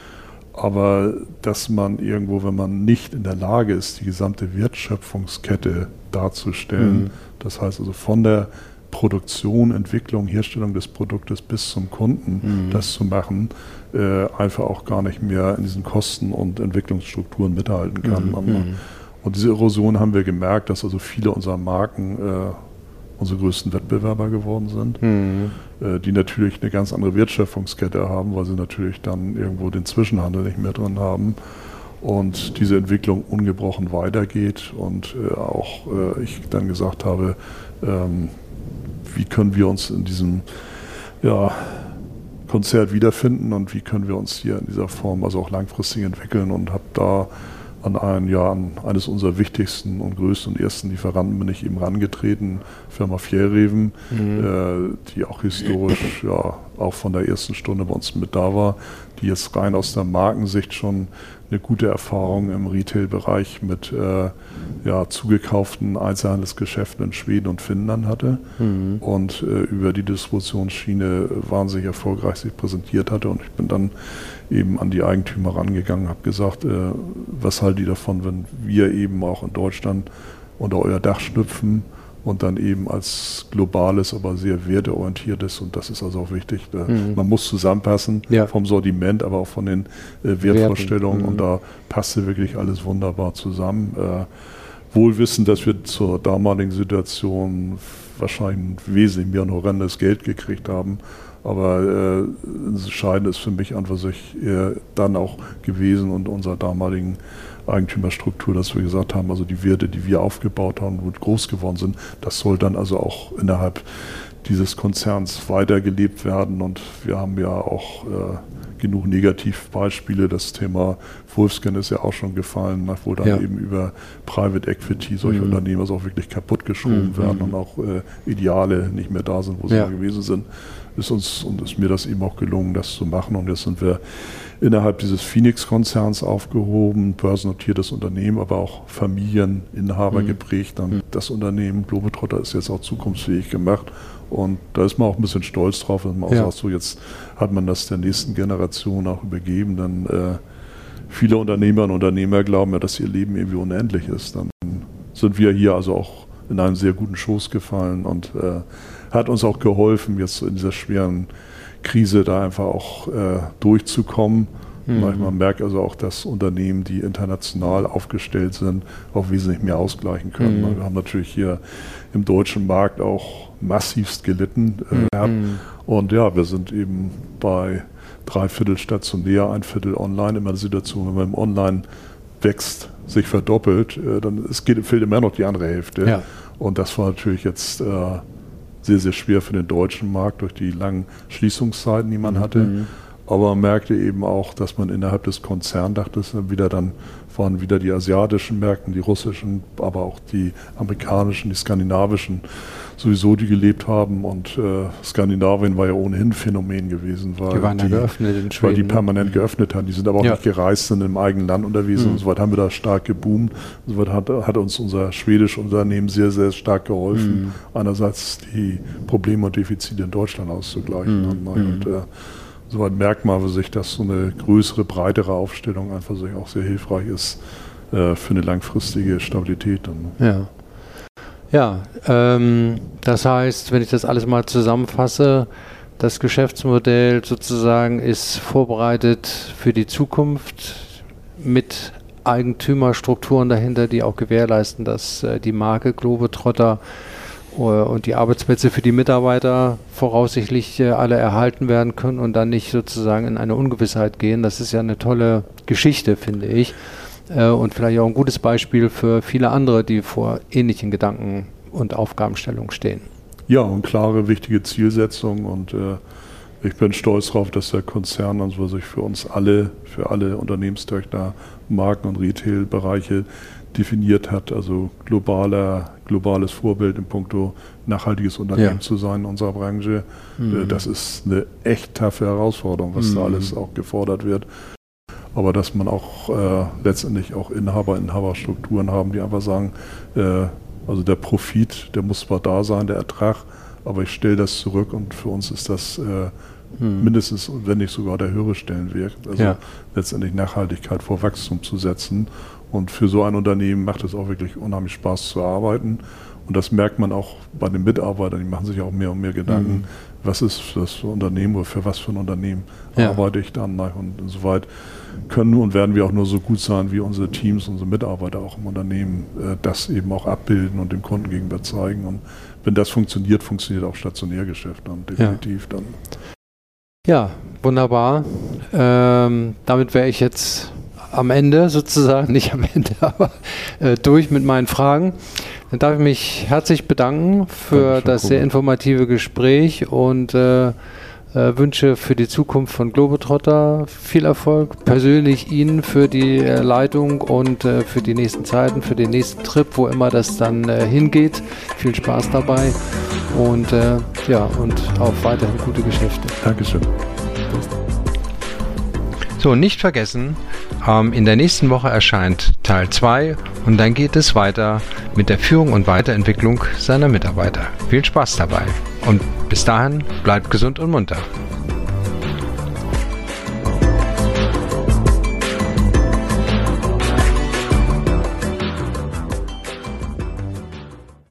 Aber dass man irgendwo, wenn man nicht in der Lage ist, die gesamte Wertschöpfungskette darzustellen, mhm. das heißt also von der Produktion, Entwicklung, Herstellung des Produktes bis zum Kunden, mhm. das zu machen, äh, einfach auch gar nicht mehr in diesen Kosten und Entwicklungsstrukturen mithalten kann. Mhm. Und diese Erosion haben wir gemerkt, dass also viele unserer Marken äh, unsere größten Wettbewerber geworden sind, mhm. äh, die natürlich eine ganz andere Wertschöpfungskette haben, weil sie natürlich dann irgendwo den Zwischenhandel nicht mehr drin haben und diese Entwicklung ungebrochen weitergeht und äh, auch äh, ich dann gesagt habe, ähm, wie können wir uns in diesem ja, Konzert wiederfinden und wie können wir uns hier in dieser Form also auch langfristig entwickeln und habe da an ein, ja, an eines unserer wichtigsten und größten und ersten Lieferanten bin ich eben rangetreten, Firma Fjellreven, mhm. äh, die auch historisch ja auch von der ersten Stunde bei uns mit da war, die jetzt rein aus der Markensicht schon eine gute Erfahrung im Retail-Bereich mit äh, ja, zugekauften Einzelhandelsgeschäften in Schweden und Finnland hatte mhm. und äh, über die Distributionsschiene wahnsinnig erfolgreich sich präsentiert hatte. Und ich bin dann eben an die Eigentümer rangegangen, habe gesagt, äh, was haltet ihr davon, wenn wir eben auch in Deutschland unter euer Dach schlüpfen? Und dann eben als globales, aber sehr werteorientiertes und das ist also auch wichtig. Mhm. Man muss zusammenpassen ja. vom Sortiment, aber auch von den äh, Wertvorstellungen mhm. und da passte wirklich alles wunderbar zusammen. Äh, wohl wissen, dass wir zur damaligen Situation wahrscheinlich wesentlich mehr noch horrendes Geld gekriegt haben. Aber äh, entscheidend ist für mich einfach sich äh, dann auch gewesen und unserer damaligen Eigentümerstruktur, dass wir gesagt haben, also die Werte, die wir aufgebaut haben und groß geworden sind, das soll dann also auch innerhalb dieses Konzerns weitergelebt werden. Und wir haben ja auch äh, genug Negativbeispiele. Das Thema Wolfskin ist ja auch schon gefallen, ne, wo dann ja. eben über Private Equity solche mhm. Unternehmen also auch wirklich kaputtgeschoben mhm. werden und auch äh, Ideale nicht mehr da sind, wo sie ja. gewesen sind. Ist uns und ist mir das eben auch gelungen, das zu machen. Und jetzt sind wir innerhalb dieses Phoenix-Konzerns aufgehoben, börsennotiertes Unternehmen, aber auch Familieninhaber mhm. geprägt. Dann mhm. das Unternehmen Globetrotter ist jetzt auch zukunftsfähig gemacht und da ist man auch ein bisschen stolz drauf, dass man auch ja. sagt, so jetzt hat man das der nächsten Generation auch übergeben. Dann äh, viele Unternehmer und Unternehmer glauben ja, dass ihr Leben irgendwie unendlich ist. Dann sind wir hier also auch in einen sehr guten Schoß gefallen und äh, hat uns auch geholfen, jetzt in dieser schweren Krise da einfach auch äh, durchzukommen. Mhm. Man merkt also auch, dass Unternehmen, die international aufgestellt sind, auch wesentlich mehr ausgleichen können. Mhm. Wir haben natürlich hier im deutschen Markt auch massivst gelitten. Äh, mhm. Und ja, wir sind eben bei drei Viertel stationär, ein Viertel online. Immer eine Situation, wenn man im Online wächst, sich verdoppelt, äh, dann es geht, fehlt immer noch die andere Hälfte. Ja. Und das war natürlich jetzt äh, sehr, sehr schwer für den deutschen Markt durch die langen Schließungszeiten, die man mhm. hatte. Aber man merkte eben auch, dass man innerhalb des Konzerndaches wieder dann waren wieder die asiatischen Märkte, die russischen, aber auch die amerikanischen, die skandinavischen sowieso, die gelebt haben. Und äh, Skandinavien war ja ohnehin Phänomen gewesen, weil die, waren ja geöffnet in Schweden, weil die ne? permanent ne? geöffnet haben. Die sind aber auch ja. nicht gereist, sind im eigenen Land unterwegs mhm. und so weiter haben wir da stark geboomt. Und so weit hat, hat uns unser schwedisches Unternehmen sehr, sehr stark geholfen, mhm. einerseits die Probleme und Defizite in Deutschland auszugleichen. Mhm. Und, äh, soweit merkt man sich, dass so eine größere, breitere Aufstellung einfach auch sehr hilfreich ist äh, für eine langfristige Stabilität. Dann. Ne? Ja. Ja, ähm, das heißt, wenn ich das alles mal zusammenfasse, das Geschäftsmodell sozusagen ist vorbereitet für die Zukunft mit Eigentümerstrukturen dahinter, die auch gewährleisten, dass äh, die Marke Globetrotter äh, und die Arbeitsplätze für die Mitarbeiter voraussichtlich äh, alle erhalten werden können und dann nicht sozusagen in eine Ungewissheit gehen. Das ist ja eine tolle Geschichte, finde ich äh, und vielleicht auch ein gutes Beispiel für viele andere, die vor ähnlichen Gedanken und Aufgabenstellungen stehen. Ja, und klare, wichtige Zielsetzungen und äh, ich bin stolz darauf, dass der Konzern also sich für uns alle, für alle Unternehmenstöchter, Marken- und Retail-Bereiche definiert hat, also globaler, globales Vorbild in puncto nachhaltiges Unternehmen ja. zu sein in unserer Branche. Mhm. Das ist eine echt taffe Herausforderung, was mhm. da alles auch gefordert wird aber dass man auch äh, letztendlich auch Inhaber, Inhaberstrukturen haben, die einfach sagen, äh, also der Profit, der muss zwar da sein, der Ertrag, aber ich stelle das zurück und für uns ist das äh, hm. mindestens, wenn nicht sogar der höhere Stellenwert, also ja. letztendlich Nachhaltigkeit vor Wachstum zu setzen. Und für so ein Unternehmen macht es auch wirklich unheimlich Spaß zu arbeiten. Und das merkt man auch bei den Mitarbeitern, die machen sich auch mehr und mehr Gedanken, mhm. was ist das für Unternehmen oder für was für ein Unternehmen ja. arbeite ich dann. Und insoweit können und werden wir auch nur so gut sein, wie unsere Teams, unsere Mitarbeiter auch im Unternehmen äh, das eben auch abbilden und dem Kunden gegenüber zeigen. Und wenn das funktioniert, funktioniert auch Stationärgeschäft dann definitiv ja. dann. Ja, wunderbar. Ähm, damit wäre ich jetzt am Ende sozusagen, nicht am Ende, aber äh, durch mit meinen Fragen. Dann darf ich mich herzlich bedanken für das sehr informative Gespräch und äh, äh, wünsche für die Zukunft von Globetrotter viel Erfolg. Persönlich Ihnen für die äh, Leitung und äh, für die nächsten Zeiten, für den nächsten Trip, wo immer das dann äh, hingeht. Viel Spaß dabei und äh, ja, und auch weiterhin gute Geschäfte. Dankeschön. So, nicht vergessen, ähm, in der nächsten Woche erscheint Teil 2 und dann geht es weiter mit der Führung und Weiterentwicklung seiner Mitarbeiter. Viel Spaß dabei und bis dahin bleibt gesund und munter.